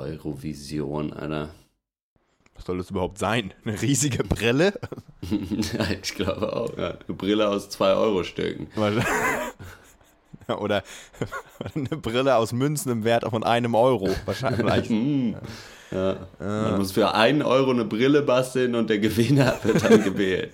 Eurovision, Alter. Was soll das überhaupt sein? Eine riesige Brille? ja, ich glaube auch. Ja. Eine Brille aus 2-Euro-Stücken. Oder eine Brille aus Münzen im Wert von einem Euro. Wahrscheinlich. Mm. ja. Man muss für einen Euro eine Brille basteln und der Gewinner wird dann gewählt.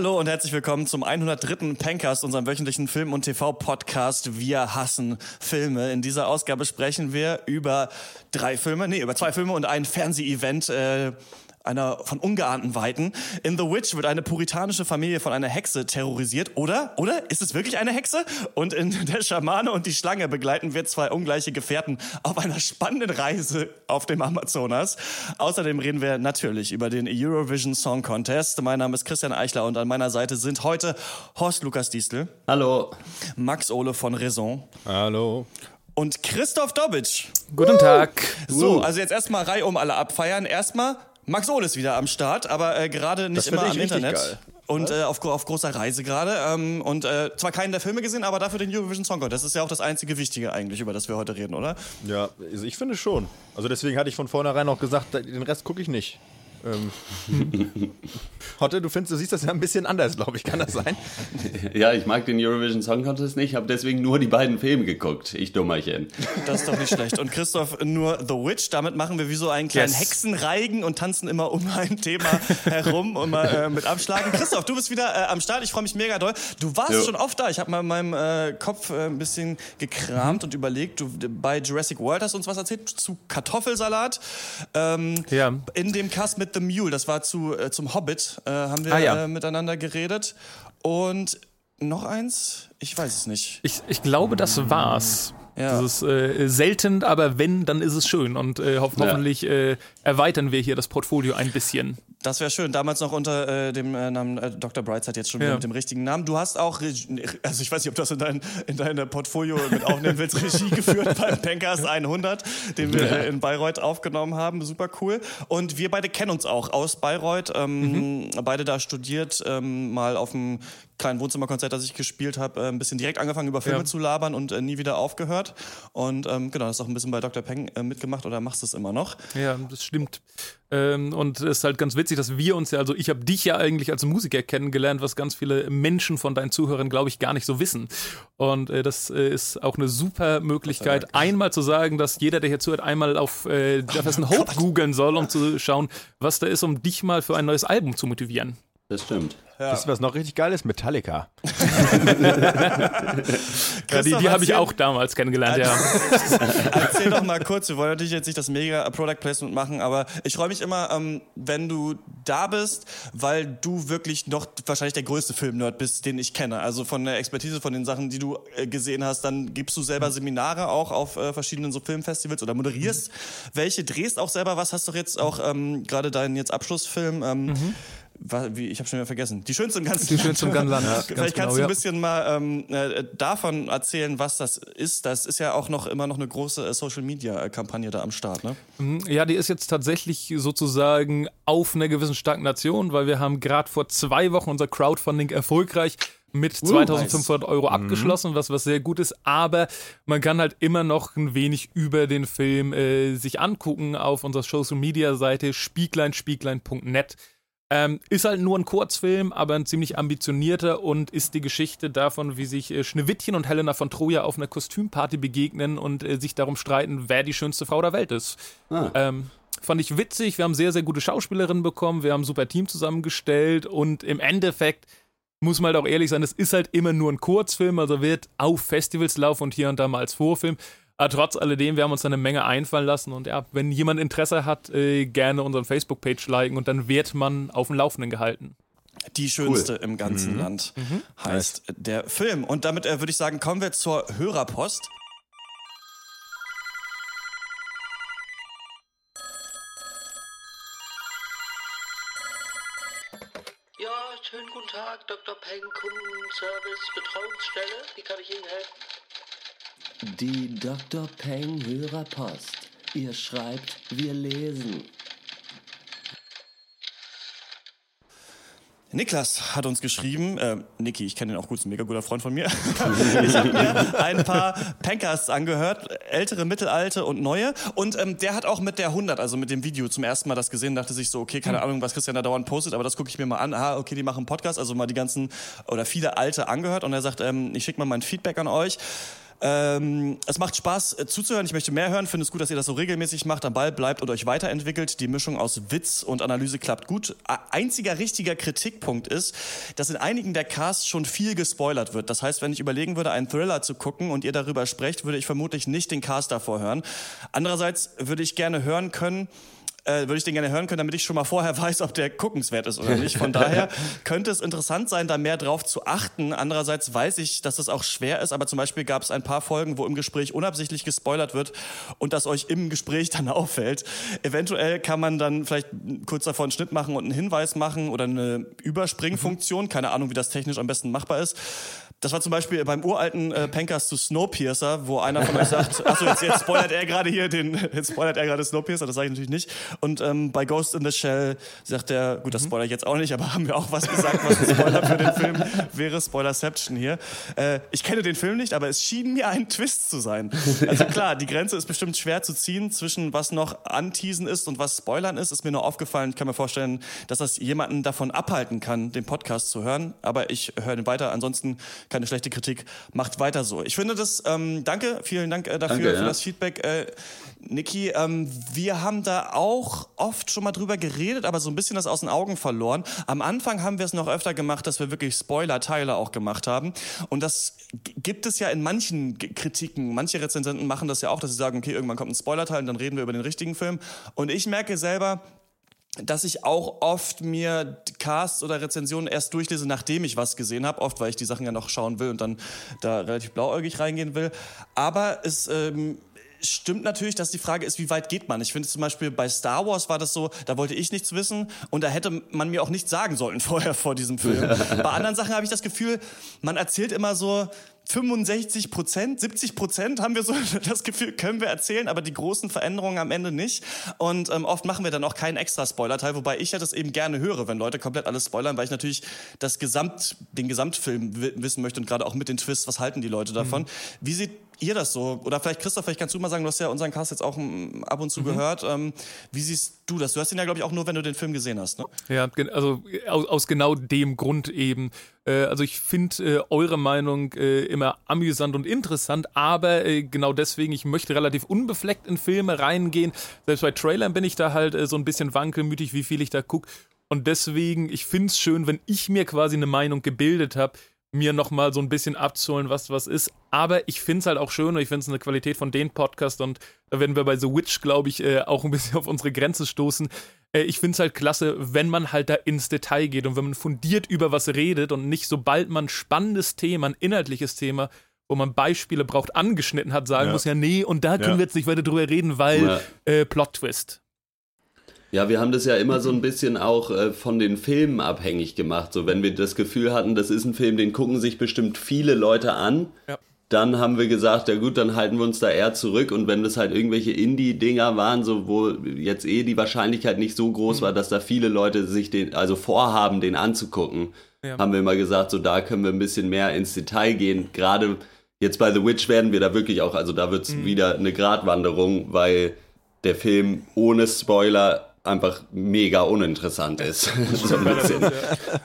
Hallo und herzlich willkommen zum 103. Pencast, unserem wöchentlichen Film- und TV-Podcast Wir hassen Filme. In dieser Ausgabe sprechen wir über drei Filme, nee, über zwei Filme und ein Fernseh-Event. Äh, einer von ungeahnten Weiten. In The Witch wird eine puritanische Familie von einer Hexe terrorisiert, oder? Oder? Ist es wirklich eine Hexe? Und in Der Schamane und die Schlange begleiten wir zwei ungleiche Gefährten auf einer spannenden Reise auf dem Amazonas. Außerdem reden wir natürlich über den Eurovision Song Contest. Mein Name ist Christian Eichler und an meiner Seite sind heute Horst Lukas Diestel. Hallo. Max Ole von Raison. Hallo. Und Christoph Dobitsch. Guten Tag. So, also jetzt erstmal Reihe um alle abfeiern. Erstmal Max Ohl ist wieder am Start, aber äh, gerade nicht immer am Internet. Geil. Und äh, auf, auf, großer Reise gerade. Ähm, und äh, zwar keinen der Filme gesehen, aber dafür den Eurovision Song Contest. Das ist ja auch das einzige Wichtige eigentlich, über das wir heute reden, oder? Ja, also ich finde schon. Also deswegen hatte ich von vornherein auch gesagt, den Rest gucke ich nicht. Ähm. Hotte, du findest, du siehst das ja ein bisschen anders, glaube ich. Kann das sein? Ja, ich mag den Eurovision Song Contest nicht, habe deswegen nur die beiden Filme geguckt. Ich Dummerchen. Das ist doch nicht schlecht. Und Christoph nur The Witch. Damit machen wir wie so einen kleinen yes. Hexenreigen und tanzen immer um ein Thema herum und mal äh, mit abschlagen. Christoph, du bist wieder äh, am Start. Ich freue mich mega doll. Du warst jo. schon oft da. Ich habe mal in meinem äh, Kopf äh, ein bisschen gekramt und überlegt. Du bei Jurassic World hast du uns was erzählt zu Kartoffelsalat. Ähm, ja. In dem Cast mit the Mule, das war zu, äh, zum Hobbit, äh, haben wir ah, ja. äh, miteinander geredet. Und noch eins? Ich weiß es nicht. Ich, ich glaube, das war's. Ja. Das ist äh, selten, aber wenn, dann ist es schön. Und äh, ho hoffentlich äh, erweitern wir hier das Portfolio ein bisschen. Das wäre schön. Damals noch unter äh, dem äh, Namen äh, Dr. Brightside, jetzt schon ja. mit dem richtigen Namen. Du hast auch, also ich weiß nicht, ob du das in dein, in dein Portfolio mit aufnehmen willst, Regie geführt beim Pankers 100, den wir äh, in Bayreuth aufgenommen haben. Super cool. Und wir beide kennen uns auch aus Bayreuth. Ähm, mhm. Beide da studiert, ähm, mal auf dem kleinen Wohnzimmerkonzert, das ich gespielt habe, äh, ein bisschen direkt angefangen über Filme ja. zu labern und äh, nie wieder aufgehört. Und ähm, genau, hast auch ein bisschen bei Dr. Peng äh, mitgemacht oder machst du es immer noch? Ja, das stimmt. Ähm, und es ist halt ganz witzig, dass wir uns ja, also ich habe dich ja eigentlich als Musiker kennengelernt, was ganz viele Menschen von deinen Zuhörern, glaube ich, gar nicht so wissen. Und äh, das äh, ist auch eine super Möglichkeit, einmal zu sagen, dass jeder, der hier zuhört, einmal auf äh, Jefferson oh Hope googeln soll, um zu schauen, was da ist, um dich mal für ein neues Album zu motivieren. Das stimmt. Ja. Wisst ihr, was noch richtig geil ist? Metallica. ja, die die habe ich auch damals kennengelernt, ja. Erzähl doch mal kurz, wir wollen natürlich jetzt nicht das mega Product Placement machen, aber ich freue mich immer, ähm, wenn du da bist, weil du wirklich noch wahrscheinlich der größte Filmnerd bist, den ich kenne. Also von der Expertise, von den Sachen, die du äh, gesehen hast, dann gibst du selber Seminare auch auf äh, verschiedenen so Filmfestivals oder moderierst mhm. welche, drehst auch selber was, hast doch jetzt auch ähm, gerade deinen jetzt Abschlussfilm ähm, mhm wie, ich habe schon wieder vergessen. Die schönste im ganzen Die schönste im ganzen Land. Ja, Vielleicht kannst genau, du ein bisschen mal ähm, äh, davon erzählen, was das ist. Das ist ja auch noch immer noch eine große äh, Social Media Kampagne da am Start, ne? Mhm. Ja, die ist jetzt tatsächlich sozusagen auf einer gewissen Stagnation, weil wir haben gerade vor zwei Wochen unser Crowdfunding erfolgreich mit 2500 uh, Euro mhm. abgeschlossen, was was sehr gut ist, aber man kann halt immer noch ein wenig über den Film äh, sich angucken auf unserer Social Media Seite spiegleinspieglein.net. Ähm, ist halt nur ein Kurzfilm, aber ein ziemlich ambitionierter und ist die Geschichte davon, wie sich äh, Schneewittchen und Helena von Troja auf einer Kostümparty begegnen und äh, sich darum streiten, wer die schönste Frau der Welt ist. Ah. Ähm, fand ich witzig. Wir haben sehr, sehr gute Schauspielerinnen bekommen. Wir haben ein super Team zusammengestellt und im Endeffekt muss man halt auch ehrlich sein, es ist halt immer nur ein Kurzfilm, also wird auf Festivals laufen und hier und da mal als Vorfilm. Aber trotz alledem, wir haben uns eine Menge einfallen lassen und ja, wenn jemand Interesse hat, äh, gerne unseren Facebook-Page liken und dann wird man auf dem Laufenden gehalten. Die schönste cool. im ganzen mhm. Land mhm. heißt nice. der Film. Und damit äh, würde ich sagen, kommen wir zur Hörerpost. Ja, schönen guten Tag, Dr. Peng, Kundenservice, Betreuungsstelle. Wie kann ich Ihnen helfen? Die Dr. Peng Hörerpost. Ihr schreibt, wir lesen. Niklas hat uns geschrieben, äh, Niki, ich kenne ihn auch gut, ist ein mega guter Freund von mir. ich habe mir ein paar Pancasts angehört, ältere, mittelalte und neue. Und ähm, der hat auch mit der 100, also mit dem Video zum ersten Mal das gesehen, dachte sich so, okay, keine Ahnung, was Christian da dauernd postet, aber das gucke ich mir mal an. Ah, okay, die machen einen Podcast, also mal die ganzen oder viele alte angehört. Und er sagt, ähm, ich schicke mal mein Feedback an euch. Ähm, es macht Spaß äh, zuzuhören. Ich möchte mehr hören. Finde es gut, dass ihr das so regelmäßig macht, am Ball bleibt und euch weiterentwickelt. Die Mischung aus Witz und Analyse klappt gut. Einziger richtiger Kritikpunkt ist, dass in einigen der Casts schon viel gespoilert wird. Das heißt, wenn ich überlegen würde, einen Thriller zu gucken und ihr darüber sprecht, würde ich vermutlich nicht den Cast davor hören. Andererseits würde ich gerne hören können, äh, würde ich den gerne hören können, damit ich schon mal vorher weiß, ob der guckenswert ist oder nicht. Von daher könnte es interessant sein, da mehr drauf zu achten. Andererseits weiß ich, dass das auch schwer ist, aber zum Beispiel gab es ein paar Folgen, wo im Gespräch unabsichtlich gespoilert wird und das euch im Gespräch dann auffällt. Eventuell kann man dann vielleicht kurz davor einen Schnitt machen und einen Hinweis machen oder eine Überspringfunktion. Keine Ahnung, wie das technisch am besten machbar ist. Das war zum Beispiel beim uralten äh, Pankers zu Snowpiercer, wo einer von euch sagt, achso, jetzt, jetzt spoilert er gerade hier den, jetzt spoilert er gerade Snowpiercer, das sage ich natürlich nicht. Und ähm, bei Ghost in the Shell sagt er, gut, das spoilere ich jetzt auch nicht, aber haben wir auch was gesagt, was ein Spoiler für den Film wäre, Spoilerception hier. Äh, ich kenne den Film nicht, aber es schien mir ein Twist zu sein. Also klar, die Grenze ist bestimmt schwer zu ziehen zwischen was noch anteasen ist und was Spoilern ist, ist mir nur aufgefallen. Ich kann mir vorstellen, dass das jemanden davon abhalten kann, den Podcast zu hören, aber ich höre den weiter. Ansonsten keine schlechte Kritik. Macht weiter so. Ich finde das, ähm, danke, vielen Dank äh, dafür, danke, für ja. das Feedback. Äh, Niki, ähm, wir haben da auch oft schon mal drüber geredet, aber so ein bisschen das aus den Augen verloren. Am Anfang haben wir es noch öfter gemacht, dass wir wirklich Spoiler-Teile auch gemacht haben. Und das gibt es ja in manchen Kritiken. Manche Rezensenten machen das ja auch, dass sie sagen, okay, irgendwann kommt ein Spoiler-Teil und dann reden wir über den richtigen Film. Und ich merke selber, dass ich auch oft mir Casts oder Rezensionen erst durchlese, nachdem ich was gesehen habe. Oft, weil ich die Sachen ja noch schauen will und dann da relativ blauäugig reingehen will. Aber es ähm, stimmt natürlich, dass die Frage ist, wie weit geht man? Ich finde zum Beispiel bei Star Wars war das so, da wollte ich nichts wissen und da hätte man mir auch nichts sagen sollen vorher vor diesem Film. bei anderen Sachen habe ich das Gefühl, man erzählt immer so, 65 Prozent, 70 Prozent haben wir so das Gefühl, können wir erzählen, aber die großen Veränderungen am Ende nicht. Und ähm, oft machen wir dann auch keinen extra Spoiler-Teil, wobei ich ja das eben gerne höre, wenn Leute komplett alles spoilern, weil ich natürlich das Gesamt, den Gesamtfilm wissen möchte und gerade auch mit den Twists, was halten die Leute davon. Mhm. Wie sieht ihr das so? Oder vielleicht, Christoph, vielleicht kannst du mal sagen, du hast ja unseren Cast jetzt auch mm, ab und zu mhm. gehört. Ähm, wie siehst du das? Du hast ihn ja, glaube ich, auch nur, wenn du den Film gesehen hast, ne? Ja, also aus, aus genau dem Grund eben. Äh, also ich finde äh, eure Meinung äh, immer amüsant und interessant, aber äh, genau deswegen, ich möchte relativ unbefleckt in Filme reingehen. Selbst bei Trailern bin ich da halt äh, so ein bisschen wankelmütig, wie viel ich da gucke. Und deswegen, ich finde es schön, wenn ich mir quasi eine Meinung gebildet habe, mir nochmal so ein bisschen abzuholen, was was ist. Aber ich finde es halt auch schön und ich finde es eine Qualität von den Podcast und da werden wir bei The Witch, glaube ich, äh, auch ein bisschen auf unsere Grenze stoßen. Äh, ich finde es halt klasse, wenn man halt da ins Detail geht und wenn man fundiert über was redet und nicht sobald man spannendes Thema, ein inhaltliches Thema, wo man Beispiele braucht, angeschnitten hat, sagen ja. muss, ja, nee, und da können ja. wir jetzt nicht weiter drüber reden, weil ja. äh, Plot-Twist. Ja, wir haben das ja immer so ein bisschen auch äh, von den Filmen abhängig gemacht. So, wenn wir das Gefühl hatten, das ist ein Film, den gucken sich bestimmt viele Leute an, ja. dann haben wir gesagt, ja gut, dann halten wir uns da eher zurück. Und wenn das halt irgendwelche Indie-Dinger waren, so wo jetzt eh die Wahrscheinlichkeit nicht so groß mhm. war, dass da viele Leute sich den, also vorhaben, den anzugucken, ja. haben wir immer gesagt, so da können wir ein bisschen mehr ins Detail gehen. Gerade jetzt bei The Witch werden wir da wirklich auch, also da wird's mhm. wieder eine Gratwanderung, weil der Film ohne Spoiler einfach mega uninteressant ist. so ein bisschen.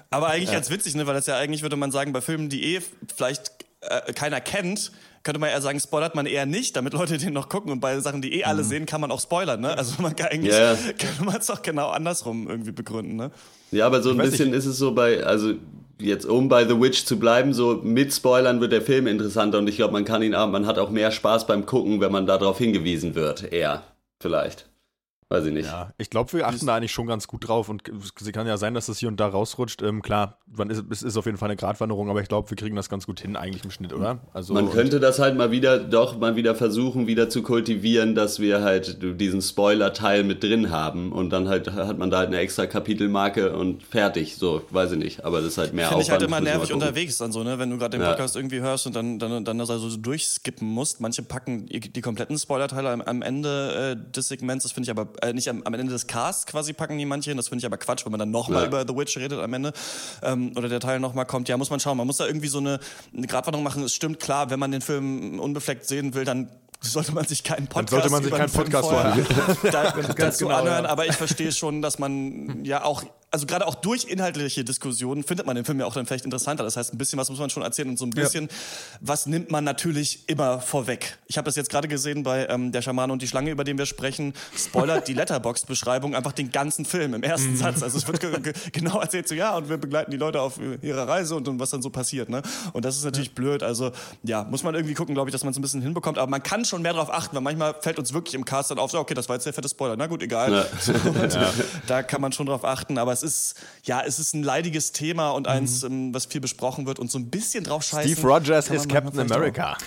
Aber eigentlich ganz witzig, ne? weil das ja eigentlich, würde man sagen, bei Filmen, die eh vielleicht äh, keiner kennt, könnte man eher sagen, spoilert man eher nicht, damit Leute den noch gucken. Und bei Sachen, die eh alle mhm. sehen, kann man auch spoilern. Ne? Also man kann eigentlich, yeah. kann man es auch genau andersrum irgendwie begründen. Ne? Ja, aber so ein bisschen nicht. ist es so bei, also jetzt um bei The Witch zu bleiben, so mit Spoilern wird der Film interessanter und ich glaube, man kann ihn auch, man hat auch mehr Spaß beim Gucken, wenn man darauf hingewiesen wird, eher vielleicht. Weiß ich nicht. Ja, ich glaube, wir achten da eigentlich schon ganz gut drauf und es kann ja sein, dass das hier und da rausrutscht. Ähm, klar, man ist, es ist auf jeden Fall eine Gratwanderung, aber ich glaube, wir kriegen das ganz gut hin eigentlich im Schnitt, oder? Also, man könnte das halt mal wieder, doch mal wieder versuchen, wieder zu kultivieren, dass wir halt diesen Spoiler-Teil mit drin haben und dann halt hat man da halt eine extra Kapitelmarke und fertig. So, weiß ich nicht, aber das ist halt mehr Finde ich halt immer nervig unterwegs dann so, ne? Wenn du gerade den Podcast ja. irgendwie hörst und dann, dann, dann das also so durchskippen musst. Manche packen die kompletten Spoiler-Teile am, am, Ende äh, des Segments, das finde ich aber äh, nicht am, am, Ende des Casts quasi packen die manche hin. Das finde ich aber Quatsch, wenn man dann nochmal ja. über The Witch redet am Ende ähm, oder der Teil nochmal kommt. Ja, muss man schauen. Man muss da irgendwie so eine, eine Gratwanderung machen. Es stimmt klar, wenn man den Film unbefleckt sehen will, dann sollte man sich keinen Podcast Dann sollte man sich keinen Podcast vorher, vorher da, dazu genau, anhören. Ja. Aber ich verstehe schon, dass man ja auch also gerade auch durch inhaltliche Diskussionen findet man den Film ja auch dann vielleicht interessanter. Das heißt, ein bisschen was muss man schon erzählen und so ein bisschen ja. was nimmt man natürlich immer vorweg. Ich habe das jetzt gerade gesehen bei ähm, Der Schamane und die Schlange, über den wir sprechen, spoilert die Letterbox-Beschreibung einfach den ganzen Film im ersten mhm. Satz. Also es wird genau erzählt so, ja, und wir begleiten die Leute auf ihrer Reise und, und was dann so passiert. Ne? Und das ist natürlich ja. blöd. Also ja, muss man irgendwie gucken, glaube ich, dass man es ein bisschen hinbekommt. Aber man kann schon mehr darauf achten, weil manchmal fällt uns wirklich im Cast dann auf, so, okay, das war jetzt der fette Spoiler. Na gut, egal. Ja. ja. Da kann man schon drauf achten. Aber es ist, ja, es ist ein leidiges Thema und eins, mhm. Ähm, was viel besprochen wird und so ein bisschen drauf scheißen. Steve Rogers ist Captain America.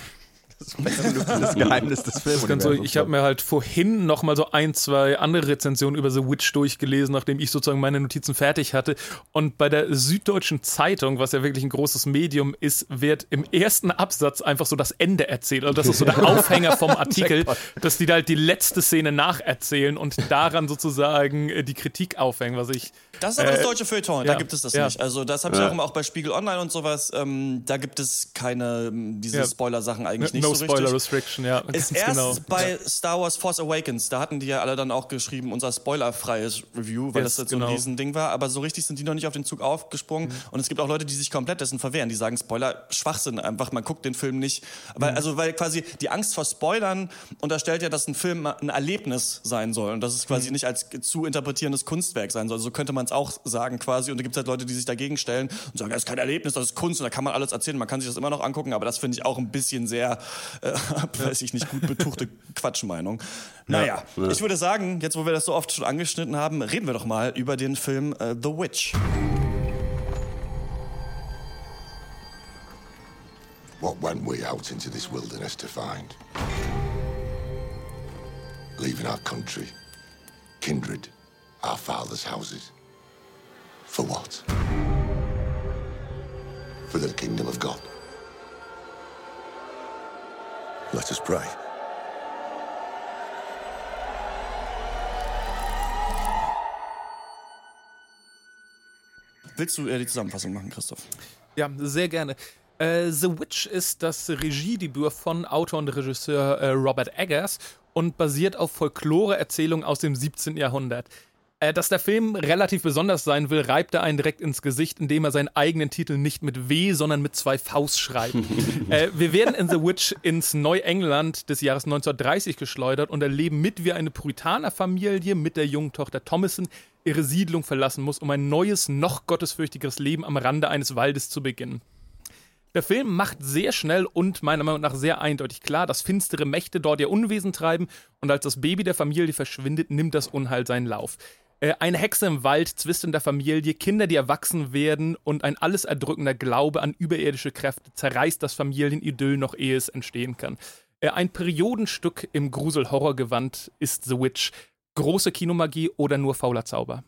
Das ist das Geheimnis des Films. So, ich habe mir halt vorhin noch mal so ein, zwei andere Rezensionen über The Witch durchgelesen, nachdem ich sozusagen meine Notizen fertig hatte. Und bei der Süddeutschen Zeitung, was ja wirklich ein großes Medium ist, wird im ersten Absatz einfach so das Ende erzählt. Also das ist so der Aufhänger vom Artikel, dass die da halt die letzte Szene nacherzählen und daran sozusagen äh, die Kritik aufhängen, was ich das ist aber äh, das deutsche Feuilleton, ja, da gibt es das ja. nicht. Also das habe ich ja. auch, bei Spiegel Online und sowas. Ähm, da gibt es keine ähm, diese Spoiler-Sachen eigentlich nicht no so Spoiler Restriction, ja. Ist erst genau. bei Star Wars Force Awakens, da hatten die ja alle dann auch geschrieben, unser spoilerfreies Review, weil yes, das jetzt genau. so ein genau. Riesending war. Aber so richtig sind die noch nicht auf den Zug aufgesprungen. Mhm. Und es gibt auch Leute, die sich komplett dessen verwehren. Die sagen, Spoiler, Schwachsinn, einfach, man guckt den Film nicht. Weil, mhm. Also weil quasi die Angst vor Spoilern unterstellt ja, dass ein Film ein Erlebnis sein soll und dass es quasi mhm. nicht als zu interpretierendes Kunstwerk sein soll. So könnte man es auch sagen quasi. Und da gibt es halt Leute, die sich dagegen stellen und sagen, das ist kein Erlebnis, das ist Kunst und da kann man alles erzählen. Man kann sich das immer noch angucken, aber das finde ich auch ein bisschen sehr, äh, weiß ich nicht, gut betuchte Quatschmeinung. Naja, ja, ja. ich würde sagen, jetzt wo wir das so oft schon angeschnitten haben, reden wir doch mal über den Film äh, The Witch. What went we out into this wilderness to find? Leaving our country, kindred, our fathers' houses. For what? For the kingdom of God. Let us pray. Willst du äh, die Zusammenfassung machen, Christoph? Ja, sehr gerne. Äh, The Witch ist das Regiedebüt von Autor und Regisseur äh, Robert Eggers und basiert auf Folklore-Erzählungen aus dem 17. Jahrhundert. Äh, dass der Film relativ besonders sein will, reibt er einen direkt ins Gesicht, indem er seinen eigenen Titel nicht mit W, sondern mit zwei Vs schreibt. äh, wir werden in The Witch ins Neuengland des Jahres 1930 geschleudert und erleben mit wie eine Puritanerfamilie mit der jungen Tochter Thomason ihre Siedlung verlassen muss, um ein neues, noch gottesfürchtigeres Leben am Rande eines Waldes zu beginnen. Der Film macht sehr schnell und meiner Meinung nach sehr eindeutig klar, dass finstere Mächte dort ihr Unwesen treiben und als das Baby der Familie verschwindet, nimmt das Unheil seinen Lauf. Äh, eine Hexe im Wald, Zwist in der Familie, Kinder, die erwachsen werden und ein alles erdrückender Glaube an überirdische Kräfte zerreißt das Familienidyll noch ehe es entstehen kann. Äh, ein Periodenstück im Grusel-Horror-Gewand ist The Witch. Große Kinomagie oder nur fauler Zauber?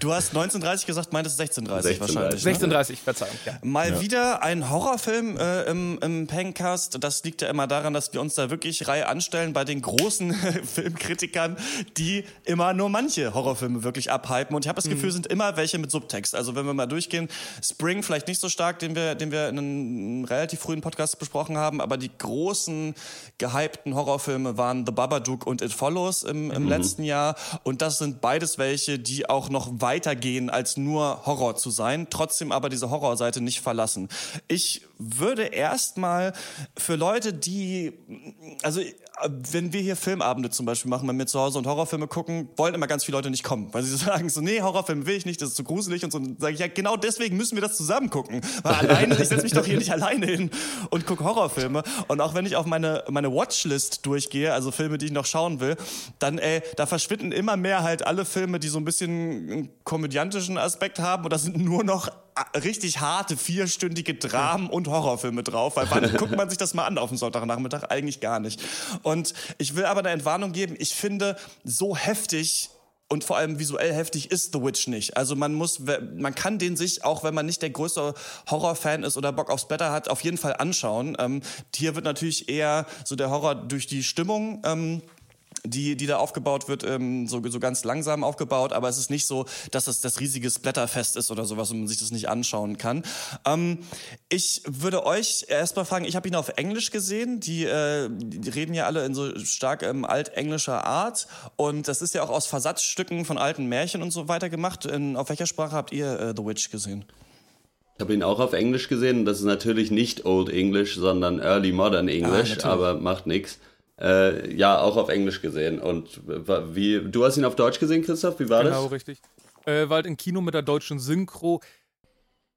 Du hast 1930 gesagt, meintest 1630 wahrscheinlich. 1630, ne? Verzeihung. Ja. Mal ja. wieder ein Horrorfilm äh, im, im Pencast. Das liegt ja immer daran, dass wir uns da wirklich Reihe anstellen bei den großen Filmkritikern, die immer nur manche Horrorfilme wirklich abhypen. Und ich habe das Gefühl, mhm. sind immer welche mit Subtext. Also wenn wir mal durchgehen, Spring vielleicht nicht so stark, den wir, den wir in einem relativ frühen Podcast besprochen haben, aber die großen gehypten Horrorfilme waren The Babadook und It Follows im, im mhm. letzten Jahr. Und das sind beides welche, welche, die auch noch weitergehen, als nur Horror zu sein, trotzdem aber diese Horrorseite nicht verlassen. Ich würde erstmal für Leute, die, also wenn wir hier Filmabende zum Beispiel machen, wenn wir zu Hause und Horrorfilme gucken, wollen immer ganz viele Leute nicht kommen, weil sie sagen so, nee, Horrorfilm will ich nicht, das ist zu gruselig und so. Dann sage ich, ja, genau deswegen müssen wir das zusammen gucken. Weil alleine, ich setze mich doch hier nicht alleine hin und gucke Horrorfilme. Und auch wenn ich auf meine, meine Watchlist durchgehe, also Filme, die ich noch schauen will, dann, ey, da verschwinden immer mehr halt alle Filme, die so ein bisschen einen komödiantischen Aspekt haben und das sind nur noch richtig harte, vierstündige Dramen und Horrorfilme drauf, weil wann guckt man sich das mal an auf dem Sonntagnachmittag? Eigentlich gar nicht. Und ich will aber eine Entwarnung geben, ich finde, so heftig und vor allem visuell heftig ist The Witch nicht. Also man muss, man kann den sich, auch wenn man nicht der größte Horrorfan ist oder Bock aufs Blätter hat, auf jeden Fall anschauen. Ähm, hier wird natürlich eher so der Horror durch die Stimmung ähm, die, die da aufgebaut wird, ähm, so, so ganz langsam aufgebaut, aber es ist nicht so, dass das das riesige Blätterfest ist oder sowas und man sich das nicht anschauen kann. Ähm, ich würde euch erstmal fragen, ich habe ihn auf Englisch gesehen, die, äh, die reden ja alle in so stark ähm, altenglischer Art und das ist ja auch aus Versatzstücken von alten Märchen und so weiter gemacht. In, auf welcher Sprache habt ihr äh, The Witch gesehen? Ich habe ihn auch auf Englisch gesehen. Das ist natürlich nicht Old English, sondern Early Modern English, ah, aber macht nichts. Äh, ja, auch auf Englisch gesehen. Und wie, du hast ihn auf Deutsch gesehen, Christoph? Wie war genau, das? Genau, richtig. Äh, war halt im Kino mit der deutschen Synchro.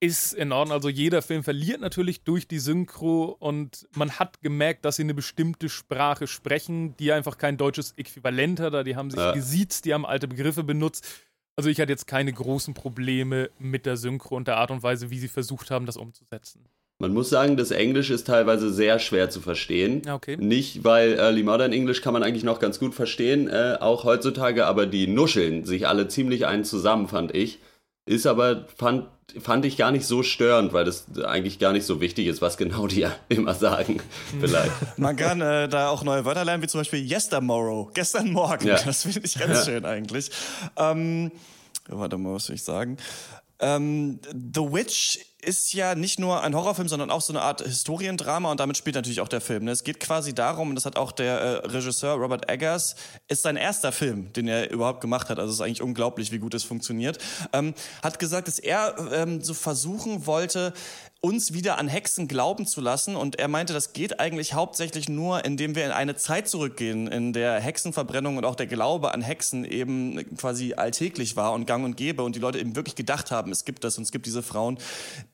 Ist in Ordnung. Also jeder Film verliert natürlich durch die Synchro und man hat gemerkt, dass sie eine bestimmte Sprache sprechen, die einfach kein deutsches Äquivalent hat. Die haben sich ja. gesiezt, die haben alte Begriffe benutzt. Also ich hatte jetzt keine großen Probleme mit der Synchro und der Art und Weise, wie sie versucht haben, das umzusetzen. Man muss sagen, das Englisch ist teilweise sehr schwer zu verstehen. Okay. Nicht, weil Early Modern English kann man eigentlich noch ganz gut verstehen, äh, auch heutzutage, aber die nuscheln sich alle ziemlich einen zusammen, fand ich. Ist aber, fand, fand ich gar nicht so störend, weil das eigentlich gar nicht so wichtig ist, was genau die immer sagen. Vielleicht. Man kann äh, da auch neue Wörter lernen, wie zum Beispiel yestermorrow, gestern Morgen. Ja. Das finde ich ganz ja. schön eigentlich. Ähm, warte mal, was soll ich sagen? Ähm, The Witch ist ja nicht nur ein Horrorfilm, sondern auch so eine Art Historiendrama und damit spielt natürlich auch der Film. Ne? Es geht quasi darum, und das hat auch der äh, Regisseur Robert Eggers, ist sein erster Film, den er überhaupt gemacht hat. Also es ist eigentlich unglaublich, wie gut es funktioniert. Ähm, hat gesagt, dass er ähm, so versuchen wollte, uns wieder an Hexen glauben zu lassen. Und er meinte, das geht eigentlich hauptsächlich nur, indem wir in eine Zeit zurückgehen, in der Hexenverbrennung und auch der Glaube an Hexen eben quasi alltäglich war und gang und gäbe und die Leute eben wirklich gedacht haben, es gibt das und es gibt diese Frauen,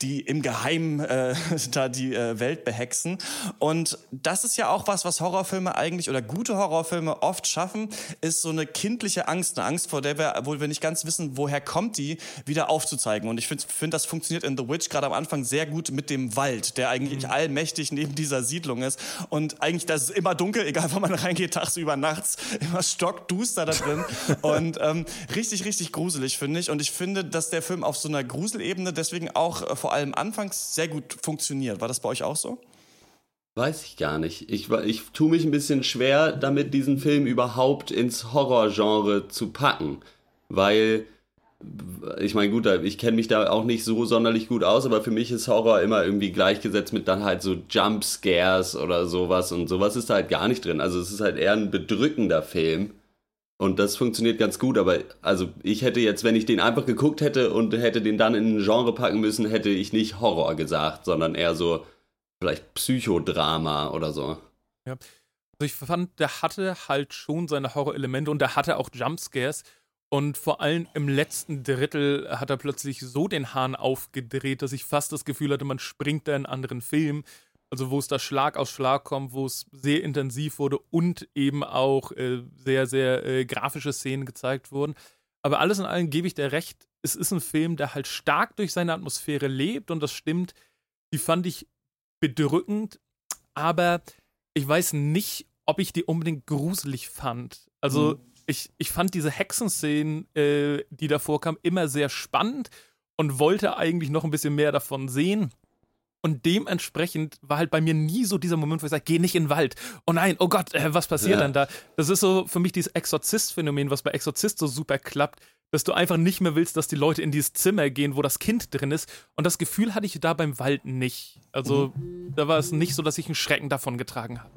die im Geheimen äh, da die äh, Welt behexen. Und das ist ja auch was, was Horrorfilme eigentlich oder gute Horrorfilme oft schaffen, ist so eine kindliche Angst, eine Angst, vor der wir, wo wir nicht ganz wissen, woher kommt die, wieder aufzuzeigen. Und ich finde, find, das funktioniert in The Witch gerade am Anfang sehr gut gut mit dem Wald, der eigentlich mhm. allmächtig neben dieser Siedlung ist. Und eigentlich, das ist immer dunkel, egal wo man reingeht, tagsüber, nachts, immer stockduster da drin. und ähm, richtig, richtig gruselig, finde ich. Und ich finde, dass der Film auf so einer Gruselebene deswegen auch äh, vor allem anfangs sehr gut funktioniert. War das bei euch auch so? Weiß ich gar nicht. Ich, ich tue mich ein bisschen schwer, damit diesen Film überhaupt ins Horrorgenre zu packen. Weil ich meine, gut, ich kenne mich da auch nicht so sonderlich gut aus, aber für mich ist Horror immer irgendwie gleichgesetzt mit dann halt so Jump Scares oder sowas und sowas ist da halt gar nicht drin. Also es ist halt eher ein bedrückender Film und das funktioniert ganz gut, aber also ich hätte jetzt, wenn ich den einfach geguckt hätte und hätte den dann in ein Genre packen müssen, hätte ich nicht Horror gesagt, sondern eher so vielleicht Psychodrama oder so. Ja. Also ich fand, der hatte halt schon seine Horror-Elemente und der hatte auch Jumpscares. Und vor allem im letzten Drittel hat er plötzlich so den Hahn aufgedreht, dass ich fast das Gefühl hatte, man springt da in einen anderen Film. Also wo es da Schlag auf Schlag kommt, wo es sehr intensiv wurde und eben auch äh, sehr, sehr äh, grafische Szenen gezeigt wurden. Aber alles in allem gebe ich dir recht, es ist ein Film, der halt stark durch seine Atmosphäre lebt und das stimmt. Die fand ich bedrückend, aber ich weiß nicht, ob ich die unbedingt gruselig fand. Also mhm ich, ich fand diese Hexenszenen, äh, die da vorkamen, immer sehr spannend und wollte eigentlich noch ein bisschen mehr davon sehen. Und dementsprechend war halt bei mir nie so dieser Moment, wo ich sage, geh nicht in den Wald. Oh nein, oh Gott, äh, was passiert ja. dann da? Das ist so für mich dieses Exorzist-Phänomen, was bei Exorzist so super klappt, dass du einfach nicht mehr willst, dass die Leute in dieses Zimmer gehen, wo das Kind drin ist. Und das Gefühl hatte ich da beim Wald nicht. Also mhm. da war es nicht so, dass ich einen Schrecken davon getragen habe.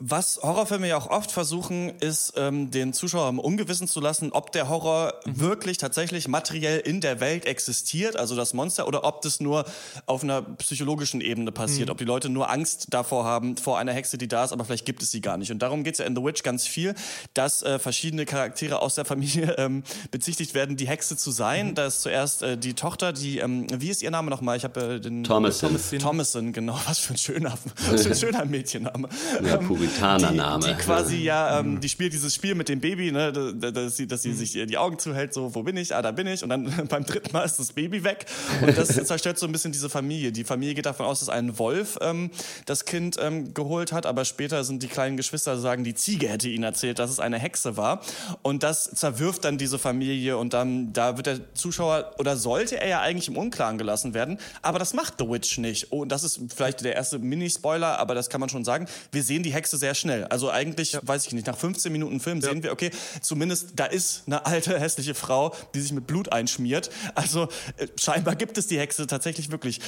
Was Horrorfilme ja auch oft versuchen, ist, ähm, den Zuschauer im Ungewissen zu lassen, ob der Horror mhm. wirklich tatsächlich materiell in der Welt existiert, also das Monster, oder ob das nur auf einer psychologischen Ebene passiert, mhm. ob die Leute nur Angst davor haben, vor einer Hexe, die da ist, aber vielleicht gibt es sie gar nicht. Und darum geht es ja in The Witch ganz viel, dass äh, verschiedene Charaktere aus der Familie ähm, bezichtigt werden, die Hexe zu sein. Mhm. Da ist zuerst äh, die Tochter, die, ähm, wie ist ihr Name nochmal? Ich habe äh, den... Thomason. Thomason, genau. Was für ein schöner, was für ein schöner Mädchenname. Ja, Puritanername. Die, die quasi ja, ähm, die spielt dieses Spiel mit dem Baby, ne, dass sie, dass sie sich die Augen zuhält, so, wo bin ich? Ah, da bin ich. Und dann beim dritten Mal ist das Baby weg. Und das zerstört so ein bisschen diese Familie. Die Familie geht davon aus, dass ein Wolf ähm, das Kind ähm, geholt hat, aber später sind die kleinen Geschwister sagen, die Ziege hätte ihnen erzählt, dass es eine Hexe war. Und das zerwirft dann diese Familie und dann, da wird der Zuschauer oder sollte er ja eigentlich im Unklaren gelassen werden. Aber das macht The Witch nicht. Oh, und das ist vielleicht der erste Mini-Spoiler, aber das kann man schon sagen. Wir sehen die Hexe sehr schnell. Also eigentlich, ja. weiß ich nicht, nach 15 Minuten Film ja. sehen wir, okay, zumindest da ist eine alte, hässliche Frau, die sich mit Blut einschmiert. Also äh, scheinbar gibt es die Hexe tatsächlich wirklich.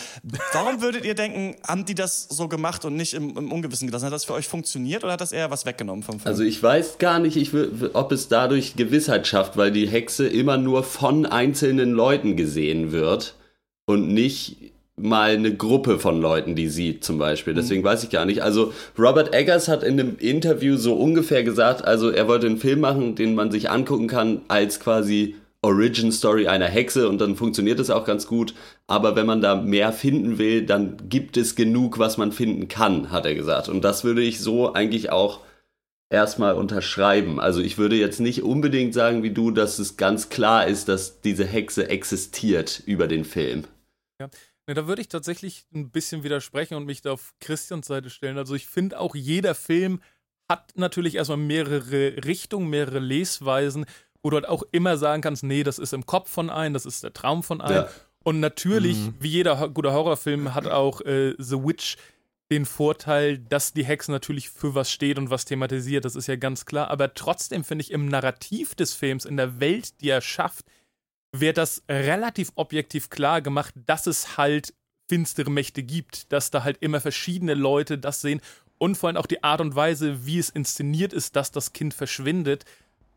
Warum würdet ihr denken, haben die das so gemacht und nicht im, im Ungewissen gelassen? Hat das für euch funktioniert oder hat das eher was weggenommen vom Film? Also ich weiß gar nicht, ich, ob es dadurch Gewissheit schafft, weil die Hexe immer nur von einzelnen Leuten gesehen wird und nicht mal eine Gruppe von Leuten, die sieht zum Beispiel. Deswegen mhm. weiß ich gar nicht. Also Robert Eggers hat in einem Interview so ungefähr gesagt, also er wollte einen Film machen, den man sich angucken kann als quasi Origin Story einer Hexe und dann funktioniert es auch ganz gut. Aber wenn man da mehr finden will, dann gibt es genug, was man finden kann, hat er gesagt. Und das würde ich so eigentlich auch erstmal unterschreiben. Also ich würde jetzt nicht unbedingt sagen wie du, dass es ganz klar ist, dass diese Hexe existiert über den Film. Ja. Ne, da würde ich tatsächlich ein bisschen widersprechen und mich da auf Christians Seite stellen. Also ich finde auch jeder Film hat natürlich erstmal mehrere Richtungen, mehrere Lesweisen, wo du halt auch immer sagen kannst, nee, das ist im Kopf von einem, das ist der Traum von einem. Ja. Und natürlich, mhm. wie jeder gute Horrorfilm, hat auch äh, The Witch den Vorteil, dass die Hexe natürlich für was steht und was thematisiert, das ist ja ganz klar. Aber trotzdem finde ich im Narrativ des Films, in der Welt, die er schafft, wird das relativ objektiv klar gemacht, dass es halt finstere Mächte gibt, dass da halt immer verschiedene Leute das sehen und vor allem auch die Art und Weise, wie es inszeniert ist, dass das Kind verschwindet.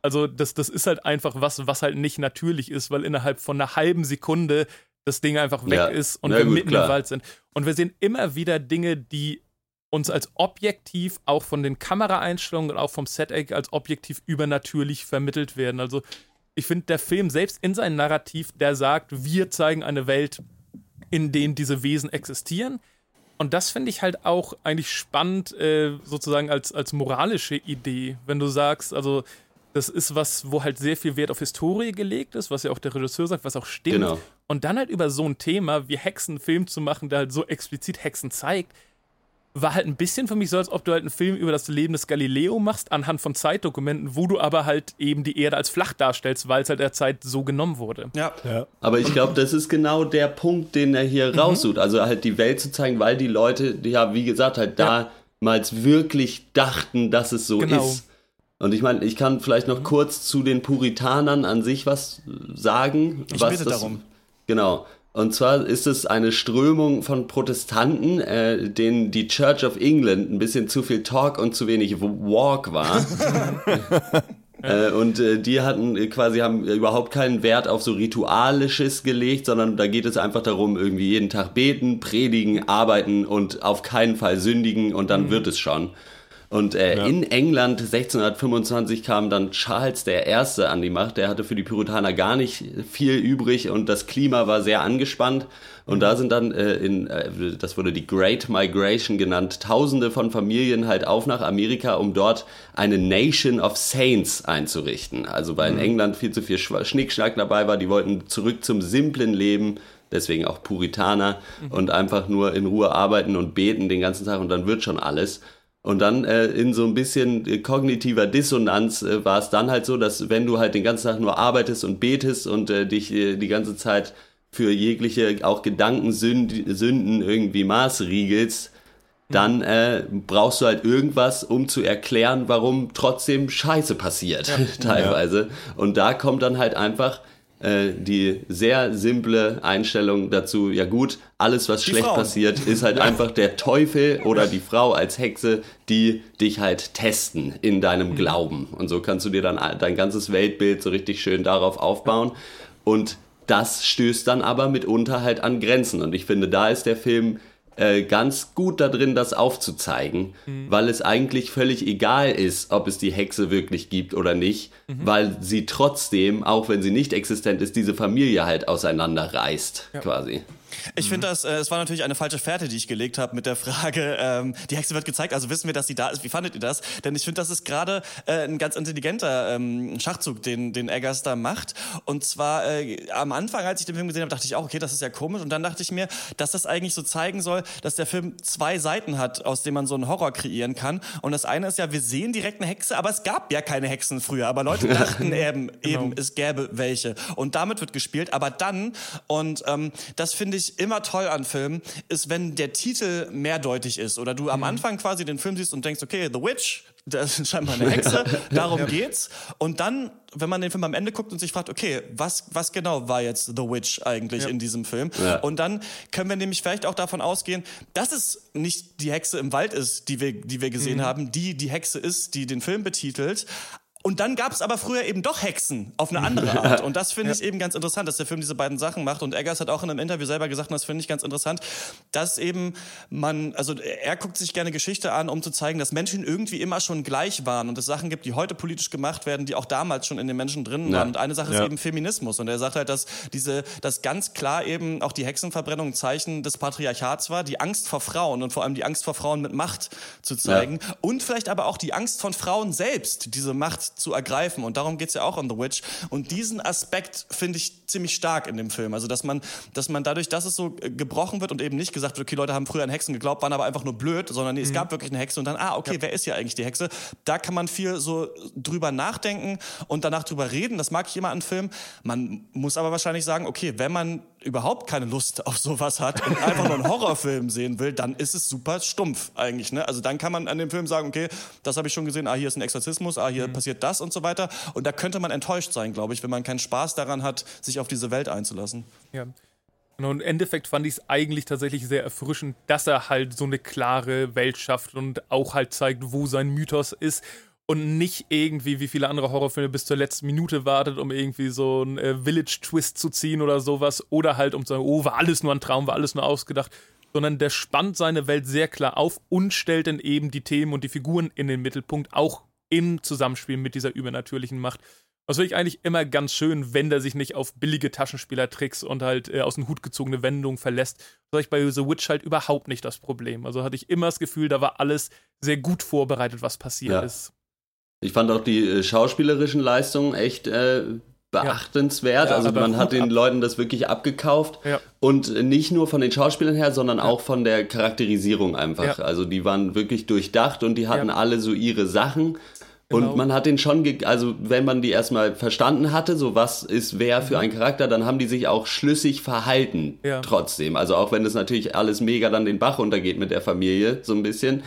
Also das, das ist halt einfach was, was halt nicht natürlich ist, weil innerhalb von einer halben Sekunde das Ding einfach weg ja. ist und Na wir gut, mitten klar. im Wald sind. Und wir sehen immer wieder Dinge, die uns als objektiv auch von den Kameraeinstellungen und auch vom Set als objektiv übernatürlich vermittelt werden. Also ich finde, der Film selbst in seinem Narrativ, der sagt, wir zeigen eine Welt, in der diese Wesen existieren. Und das finde ich halt auch eigentlich spannend, äh, sozusagen als, als moralische Idee, wenn du sagst, also das ist was, wo halt sehr viel Wert auf Historie gelegt ist, was ja auch der Regisseur sagt, was auch stimmt. Genau. Und dann halt über so ein Thema wie Hexenfilm zu machen, der halt so explizit Hexen zeigt, war halt ein bisschen für mich so, als ob du halt einen Film über das Leben des Galileo machst, anhand von Zeitdokumenten, wo du aber halt eben die Erde als flach darstellst, weil es halt der Zeit so genommen wurde. Ja. ja. Aber ich glaube, das ist genau der Punkt, den er hier mhm. raussucht. Also halt die Welt zu zeigen, weil die Leute, ja, wie gesagt, halt ja. damals wirklich dachten, dass es so genau. ist. Und ich meine, ich kann vielleicht noch kurz zu den Puritanern an sich was sagen. Ich was bitte das, darum. Genau. Und zwar ist es eine Strömung von Protestanten, äh, denen die Church of England ein bisschen zu viel Talk und zu wenig Walk war. äh, und äh, die hatten äh, quasi haben überhaupt keinen Wert auf so ritualisches gelegt, sondern da geht es einfach darum, irgendwie jeden Tag beten, predigen, arbeiten und auf keinen Fall sündigen und dann mhm. wird es schon. Und äh, ja. in England 1625 kam dann Charles I. an die Macht. Der hatte für die Puritaner gar nicht viel übrig und das Klima war sehr angespannt. Und da sind dann äh, in, äh, das wurde die Great Migration genannt, Tausende von Familien halt auf nach Amerika, um dort eine Nation of Saints einzurichten. Also weil in mhm. England viel zu viel Schnickschnack dabei war, die wollten zurück zum simplen Leben, deswegen auch Puritaner mhm. und einfach nur in Ruhe arbeiten und beten den ganzen Tag und dann wird schon alles. Und dann äh, in so ein bisschen äh, kognitiver Dissonanz äh, war es dann halt so, dass wenn du halt den ganzen Tag nur arbeitest und betest und äh, dich äh, die ganze Zeit für jegliche auch Gedankensünden irgendwie maßriegelst, dann äh, brauchst du halt irgendwas, um zu erklären, warum trotzdem Scheiße passiert, ja. teilweise. Ja. Und da kommt dann halt einfach äh, die sehr simple Einstellung dazu, ja gut, alles was Die schlecht Frauen. passiert, ist halt einfach der Teufel oder die Frau als Hexe, die dich halt testen in deinem Glauben. Und so kannst du dir dann dein ganzes Weltbild so richtig schön darauf aufbauen. Und das stößt dann aber mitunter halt an Grenzen. Und ich finde, da ist der Film äh, ganz gut da drin, das aufzuzeigen, weil es eigentlich völlig egal ist, ob es die Hexe wirklich gibt oder nicht, weil sie trotzdem, auch wenn sie nicht existent ist, diese Familie halt auseinanderreißt, quasi. Ich finde das, äh, es war natürlich eine falsche Fährte, die ich gelegt habe mit der Frage, ähm, die Hexe wird gezeigt, also wissen wir, dass sie da ist. Wie fandet ihr das? Denn ich finde, das ist gerade äh, ein ganz intelligenter ähm, Schachzug, den, den Eggers da macht. Und zwar äh, am Anfang, als ich den Film gesehen habe, dachte ich auch, okay, das ist ja komisch. Und dann dachte ich mir, dass das eigentlich so zeigen soll, dass der Film zwei Seiten hat, aus denen man so einen Horror kreieren kann. Und das eine ist ja, wir sehen direkt eine Hexe, aber es gab ja keine Hexen früher. Aber Leute dachten eben, eben es gäbe welche. Und damit wird gespielt. Aber dann, und ähm, das finde ich immer toll an Filmen, ist, wenn der Titel mehrdeutig ist oder du am Anfang quasi den Film siehst und denkst, okay, The Witch, das ist scheinbar eine Hexe, darum geht's. Und dann, wenn man den Film am Ende guckt und sich fragt, okay, was, was genau war jetzt The Witch eigentlich in diesem Film? Ja. Und dann können wir nämlich vielleicht auch davon ausgehen, dass es nicht die Hexe im Wald ist, die wir, die wir gesehen haben, die die Hexe ist, die den Film betitelt. Und dann gab es aber früher eben doch Hexen auf eine andere Art. Und das finde ich eben ganz interessant, dass der Film diese beiden Sachen macht. Und Eggers hat auch in einem Interview selber gesagt, und das finde ich ganz interessant, dass eben man, also er guckt sich gerne Geschichte an, um zu zeigen, dass Menschen irgendwie immer schon gleich waren und es Sachen gibt, die heute politisch gemacht werden, die auch damals schon in den Menschen drin Ja. waren. Und eine Sache Ja. ist eben Feminismus. Und er sagt halt, dass diese, dass ganz klar eben auch die Hexenverbrennung ein Zeichen des Patriarchats war, die Angst vor Frauen und vor allem die Angst vor Frauen mit Macht zu zeigen. Und vielleicht aber auch die Angst von Frauen selbst, diese Macht zu ergreifen. Und darum geht's ja auch in The Witch. Und diesen Aspekt finde ich ziemlich stark in dem Film. Also, dass man, dass man dadurch, dass es so äh, gebrochen wird und eben nicht gesagt wird, okay, Leute haben früher an Hexen geglaubt, waren aber einfach nur blöd, sondern nee, es gab wirklich eine Hexe und dann, ah, okay, wer ist ja eigentlich die Hexe? Da kann man viel so drüber nachdenken und danach drüber reden. Das mag ich immer an Filmen. Man muss aber wahrscheinlich sagen, okay, wenn man überhaupt keine Lust auf sowas hat und einfach nur einen Horrorfilm sehen will, dann ist es super stumpf eigentlich. Ne? Also dann kann man an dem Film sagen, okay, das habe ich schon gesehen, ah, hier ist ein Exorzismus, ah, hier passiert das und so weiter. Und da könnte man enttäuscht sein, glaube ich, wenn man keinen Spaß daran hat, sich auf diese Welt einzulassen. Ja. Genau, und im Endeffekt fand ich es eigentlich tatsächlich sehr erfrischend, dass er halt so eine klare Welt schafft und auch halt zeigt, wo sein Mythos ist und nicht irgendwie wie viele andere Horrorfilme bis zur letzten Minute wartet, um irgendwie so einen äh, Village-Twist zu ziehen oder sowas oder halt um zu sagen, oh, war alles nur ein Traum, war alles nur ausgedacht, sondern der spannt seine Welt sehr klar auf und stellt dann eben die Themen und die Figuren in den Mittelpunkt, auch im Zusammenspiel mit dieser übernatürlichen Macht. Das finde ich eigentlich immer ganz schön, wenn der sich nicht auf billige Taschenspielertricks und halt äh, aus dem Hut gezogene Wendungen verlässt. Das habe ich bei The Witch halt überhaupt nicht das Problem. Also hatte ich immer das Gefühl, da war alles sehr gut vorbereitet, was passiert Ja. ist. Ich fand auch die äh, schauspielerischen Leistungen echt äh, beachtenswert. Ja, also man hat den ab. Leuten das wirklich abgekauft. Ja. Und nicht nur von den Schauspielern her, sondern auch von der Charakterisierung einfach. Also die waren wirklich durchdacht und die hatten alle so ihre Sachen. Genau. Und man hat den schon, also wenn man die erstmal verstanden hatte, so was ist wer für ein Charakter, dann haben die sich auch schlüssig verhalten Mhm. Ja. trotzdem. Also auch wenn das natürlich alles mega dann den Bach runtergeht mit der Familie, so ein bisschen,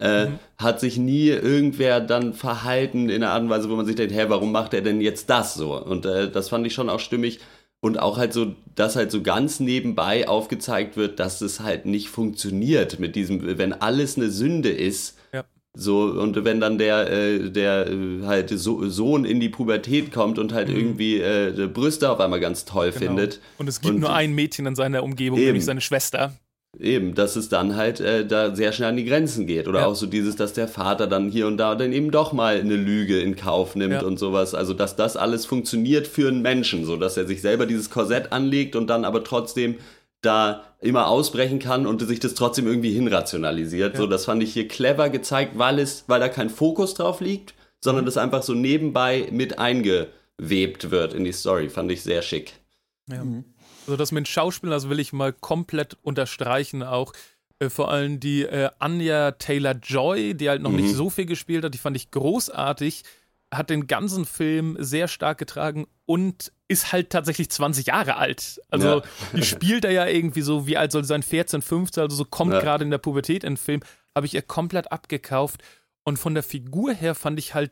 äh, Mhm. hat sich nie irgendwer dann verhalten in einer Art und Weise, wo man sich denkt, hä, warum macht er denn jetzt das so? Und äh, das fand ich schon auch stimmig. Und auch halt so, dass halt so ganz nebenbei aufgezeigt wird, dass es halt nicht funktioniert mit diesem, wenn alles eine Sünde ist, Ja. so, und wenn dann der, äh, der äh, halt so, Sohn in die Pubertät kommt und halt irgendwie äh, Brüste auf einmal ganz toll Mhm. Genau. findet. Und es gibt Und- nur ein Mädchen in seiner Umgebung, Eben. nämlich seine Schwester. Eben, dass es dann halt äh, da sehr schnell an die Grenzen geht. Oder Ja. auch so dieses, dass der Vater dann hier und da dann eben doch mal eine Lüge in Kauf nimmt Ja. und sowas. Also, dass das alles funktioniert für einen Menschen, so dass er sich selber dieses Korsett anlegt und dann aber trotzdem da immer ausbrechen kann und sich das trotzdem irgendwie hinrationalisiert. So, das fand ich hier clever gezeigt, weil es, weil da kein Fokus drauf liegt, sondern das einfach so nebenbei mit eingewebt wird in die Story. Fand ich sehr schick. Ja. Also das mit Schauspielern, das will ich mal komplett unterstreichen auch. Äh, vor allem die äh, Anya Taylor-Joy, die halt noch nicht so viel gespielt hat, die fand ich großartig, hat den ganzen Film sehr stark getragen und ist halt tatsächlich 20 Jahre alt. Also Ja. die spielt er ja irgendwie so, wie alt soll sein, 14, 15, also so kommt Ja. gerade in der Pubertät in den Film, habe ich ihr komplett abgekauft. Und von der Figur her fand ich halt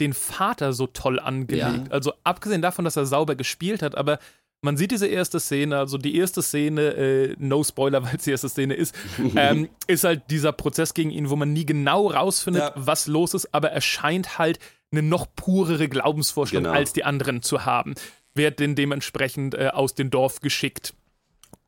den Vater so toll angelegt. Ja. Also abgesehen davon, dass er sauber gespielt hat, aber man sieht diese erste Szene, also die erste Szene, äh, no Spoiler, weil es die erste Szene ist, ähm, ist halt dieser Prozess gegen ihn, wo man nie genau rausfindet, ja. was los ist, aber er scheint halt eine noch purere Glaubensvorstellung genau. als die anderen zu haben. Wird denn dementsprechend äh, aus dem Dorf geschickt.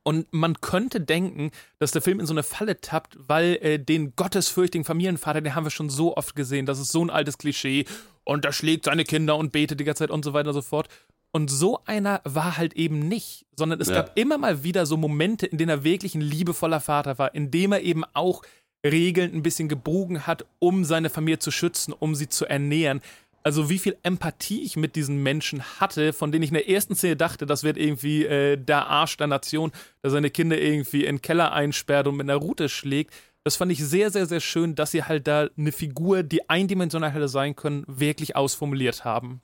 Und man könnte denken, dass der Film in so eine Falle tappt, weil äh, den gottesfürchtigen Familienvater, den haben wir schon so oft gesehen. Das ist so ein altes Klischee. Und er schlägt seine Kinder und betet die ganze Zeit und so weiter und so fort. Und so einer war halt eben nicht, sondern es ja. gab immer mal wieder so Momente, in denen er wirklich ein liebevoller Vater war, in dem er eben auch Regeln ein bisschen gebogen hat, um seine Familie zu schützen, um sie zu ernähren. Also wie viel Empathie ich mit diesen Menschen hatte, von denen ich in der ersten Szene dachte, das wird irgendwie äh, der Arsch der Nation, der seine Kinder irgendwie in den Keller einsperrt und mit einer Route schlägt. Das fand ich sehr, sehr, sehr schön, dass sie halt da eine Figur, die eindimensional hätte sein können, wirklich ausformuliert haben.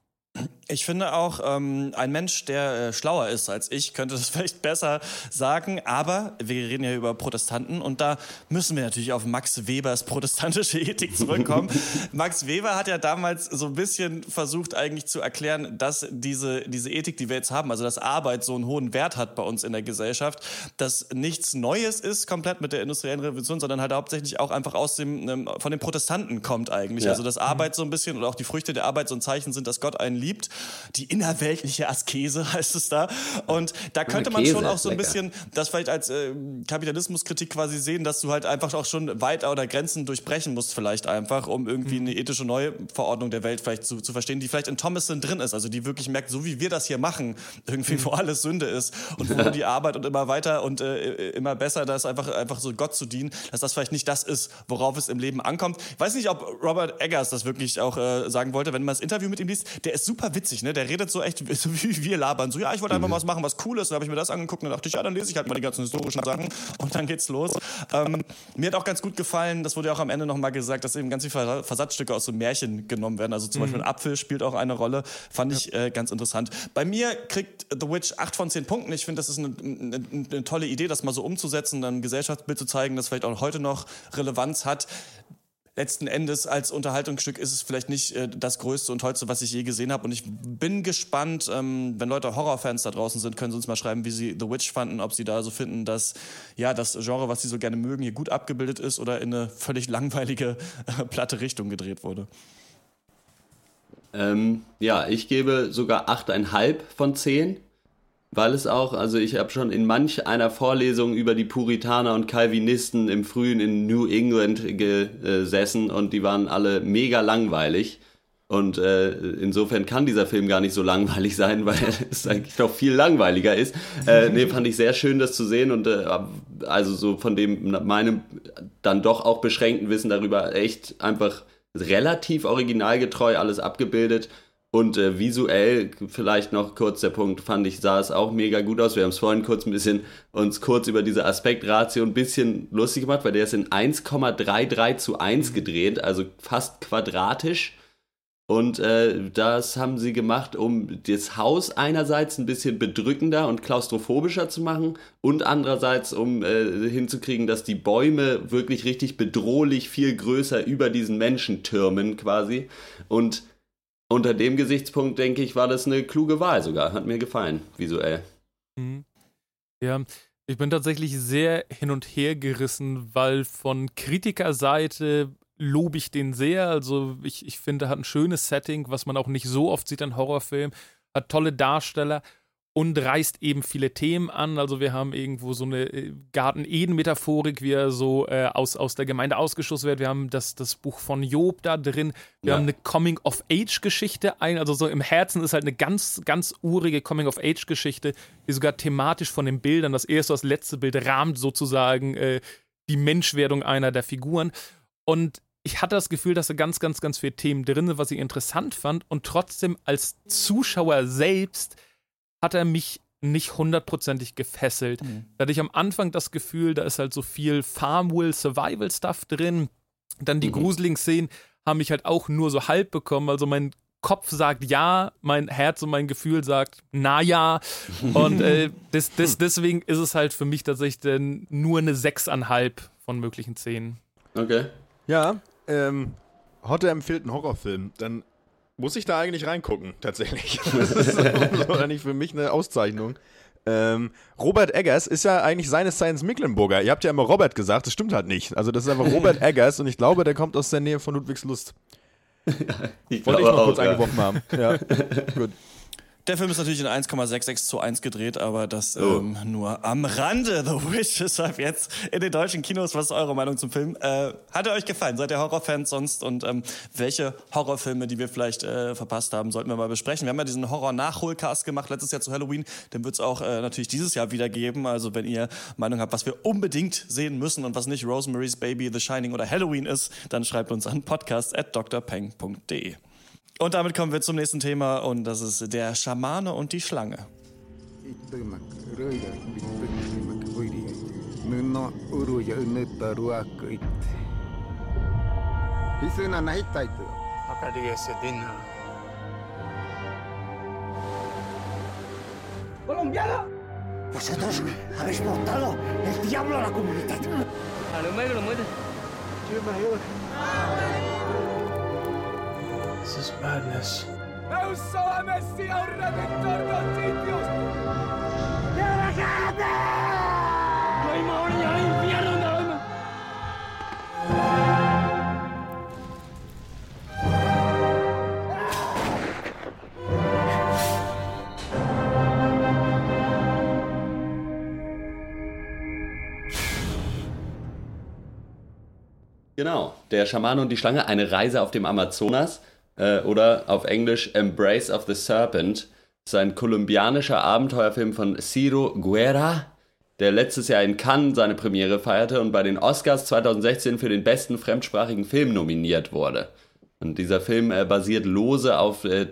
Ich finde auch, ähm, ein Mensch, der äh, schlauer ist als ich, könnte das vielleicht besser sagen. Aber wir reden ja über Protestanten und da müssen wir natürlich auf Max Webers protestantische Ethik zurückkommen. Max Weber hat ja damals so ein bisschen versucht eigentlich zu erklären, dass diese, diese Ethik, die wir jetzt haben, also dass Arbeit so einen hohen Wert hat bei uns in der Gesellschaft, dass nichts Neues ist komplett mit der industriellen Revolution, sondern halt hauptsächlich auch einfach aus dem, ähm, von den Protestanten kommt eigentlich. Ja. Also dass Arbeit so ein bisschen oder auch die Früchte der Arbeit so ein Zeichen sind, dass Gott einen liebt. Die innerweltliche Askese heißt es da. Und da könnte man schon auch so ein bisschen das vielleicht als äh, Kapitalismuskritik quasi sehen, dass du halt einfach auch schon weiter oder Grenzen durchbrechen musst vielleicht einfach, um irgendwie eine ethische neue Verordnung der Welt vielleicht zu, zu verstehen, die vielleicht in Thomason drin ist, also die wirklich merkt, so wie wir das hier machen, irgendwie wo alles Sünde ist und wo die Arbeit und immer weiter und äh, immer besser, das einfach, einfach so Gott zu dienen, dass das vielleicht nicht das ist, worauf es im Leben ankommt. Ich weiß nicht, ob Robert Eggers das wirklich auch äh, sagen wollte, wenn man das Interview mit ihm liest, der ist super witzig, ne? Der redet so echt, so wie wir labern. So, ja, ich wollte einfach mal was machen, was cool ist. Dann habe ich mir das angeguckt und dachte ich, ja, dann lese ich halt mal die ganzen historischen Sachen und dann geht's los. Ähm, mir hat auch ganz gut gefallen, das wurde ja auch am Ende nochmal gesagt, dass eben ganz viele Versatzstücke aus so Märchen genommen werden. Also zum mhm. Beispiel ein Apfel spielt auch eine Rolle. Fand ich äh, ganz interessant. Bei mir kriegt The Witch 8 von 10 Punkten. Ich finde, das ist eine, eine, eine tolle Idee, das mal so umzusetzen, dann ein Gesellschaftsbild zu zeigen, das vielleicht auch heute noch Relevanz hat letzten Endes als Unterhaltungsstück ist es vielleicht nicht äh, das Größte und Tollste, was ich je gesehen habe. Und ich bin gespannt, ähm, wenn Leute Horrorfans da draußen sind, können sie uns mal schreiben, wie sie The Witch fanden, ob sie da so finden, dass ja das Genre, was sie so gerne mögen, hier gut abgebildet ist oder in eine völlig langweilige, äh, platte Richtung gedreht wurde. Ähm, ja, ich gebe sogar 8,5 von 10 weil es auch, also ich habe schon in manch einer Vorlesung über die Puritaner und Calvinisten im frühen in New England gesessen und die waren alle mega langweilig. Und äh, insofern kann dieser Film gar nicht so langweilig sein, weil es eigentlich noch viel langweiliger ist. Äh, nee, fand ich sehr schön, das zu sehen und äh, also so von dem meinem dann doch auch beschränkten Wissen darüber echt einfach relativ originalgetreu alles abgebildet. Und äh, visuell, vielleicht noch kurz der Punkt, fand ich, sah es auch mega gut aus. Wir haben es vorhin kurz ein bisschen uns kurz über diese Aspektratio ein bisschen lustig gemacht, weil der ist in 1,33 zu 1 gedreht, also fast quadratisch. Und äh, das haben sie gemacht, um das Haus einerseits ein bisschen bedrückender und klaustrophobischer zu machen und andererseits, um äh, hinzukriegen, dass die Bäume wirklich richtig bedrohlich viel größer über diesen Menschen türmen quasi. Und unter dem Gesichtspunkt, denke ich, war das eine kluge Wahl sogar. Hat mir gefallen, visuell. Mhm. Ja, ich bin tatsächlich sehr hin und her gerissen, weil von Kritikerseite lobe ich den sehr. Also ich, ich finde, er hat ein schönes Setting, was man auch nicht so oft sieht in Horrorfilmen. Hat tolle Darsteller und reißt eben viele Themen an. Also wir haben irgendwo so eine äh, Garten-Eden-Metaphorik, wie er so äh, aus, aus der Gemeinde ausgeschossen wird. Wir haben das, das Buch von Job da drin. Wir ja. haben eine Coming-of-Age-Geschichte ein. Also so im Herzen ist halt eine ganz, ganz urige Coming-of-Age-Geschichte, die sogar thematisch von den Bildern, das erste das letzte Bild rahmt sozusagen äh, die Menschwerdung einer der Figuren. Und ich hatte das Gefühl, dass da ganz, ganz, ganz viele Themen drin sind, was ich interessant fand. Und trotzdem als Zuschauer selbst hat er mich nicht hundertprozentig gefesselt. Mhm. Da hatte ich am Anfang das Gefühl, da ist halt so viel Farmville Survival Stuff drin. Dann die mhm. gruseligen Szenen haben mich halt auch nur so halb bekommen. Also mein Kopf sagt ja, mein Herz und mein Gefühl sagt na ja. Und äh, des, des, deswegen ist es halt für mich tatsächlich nur eine sechseinhalb von möglichen Szenen. Okay. Ja, ähm, Hotte empfiehlt einen Horrorfilm. Dann Muss ich da eigentlich reingucken, tatsächlich? Das ist eigentlich für mich eine Auszeichnung. Ähm, Robert Eggers ist ja eigentlich seines Science Mecklenburger. Ihr habt ja immer Robert gesagt, das stimmt halt nicht. Also das ist einfach Robert Eggers und ich glaube, der kommt aus der Nähe von Ludwigslust. ich Wollte ich noch auch, kurz ja. eingeworfen haben. Ja, gut. Der Film ist natürlich in 1,66 zu 1 gedreht, aber das Oh. ähm, nur am Rande. The Witch ist ab jetzt in den deutschen Kinos. Was ist eure Meinung zum Film? Äh, hat er euch gefallen? Seid ihr Horrorfans sonst? Und ähm, welche Horrorfilme, die wir vielleicht äh, verpasst haben, sollten wir mal besprechen? Wir haben ja diesen Horror-Nachholcast gemacht letztes Jahr zu Halloween. Den wird es auch äh, natürlich dieses Jahr wieder geben. Also wenn ihr Meinung habt, was wir unbedingt sehen müssen und was nicht Rosemary's Baby, The Shining oder Halloween ist, dann schreibt uns an podcast at drpeng.de. Und damit kommen wir zum nächsten Thema und das ist der Schamane und die Schlange. Colombiana! Vosotros habéis montado el diablo a la comunidad. A lo menos lo muere. This is madness. Usola Messia, un redentor noticios. ¡Déjame! ¡No hay al infierno! Genau, der Schaman und die Schlange, eine Reise auf dem Amazonas äh, oder auf Englisch Embrace of the Serpent. Das ist ein kolumbianischer Abenteuerfilm von Ciro Guerra, der letztes Jahr in Cannes seine Premiere feierte und bei den Oscars 2016 für den besten fremdsprachigen Film nominiert wurde. Und dieser Film äh, basiert lose auf äh,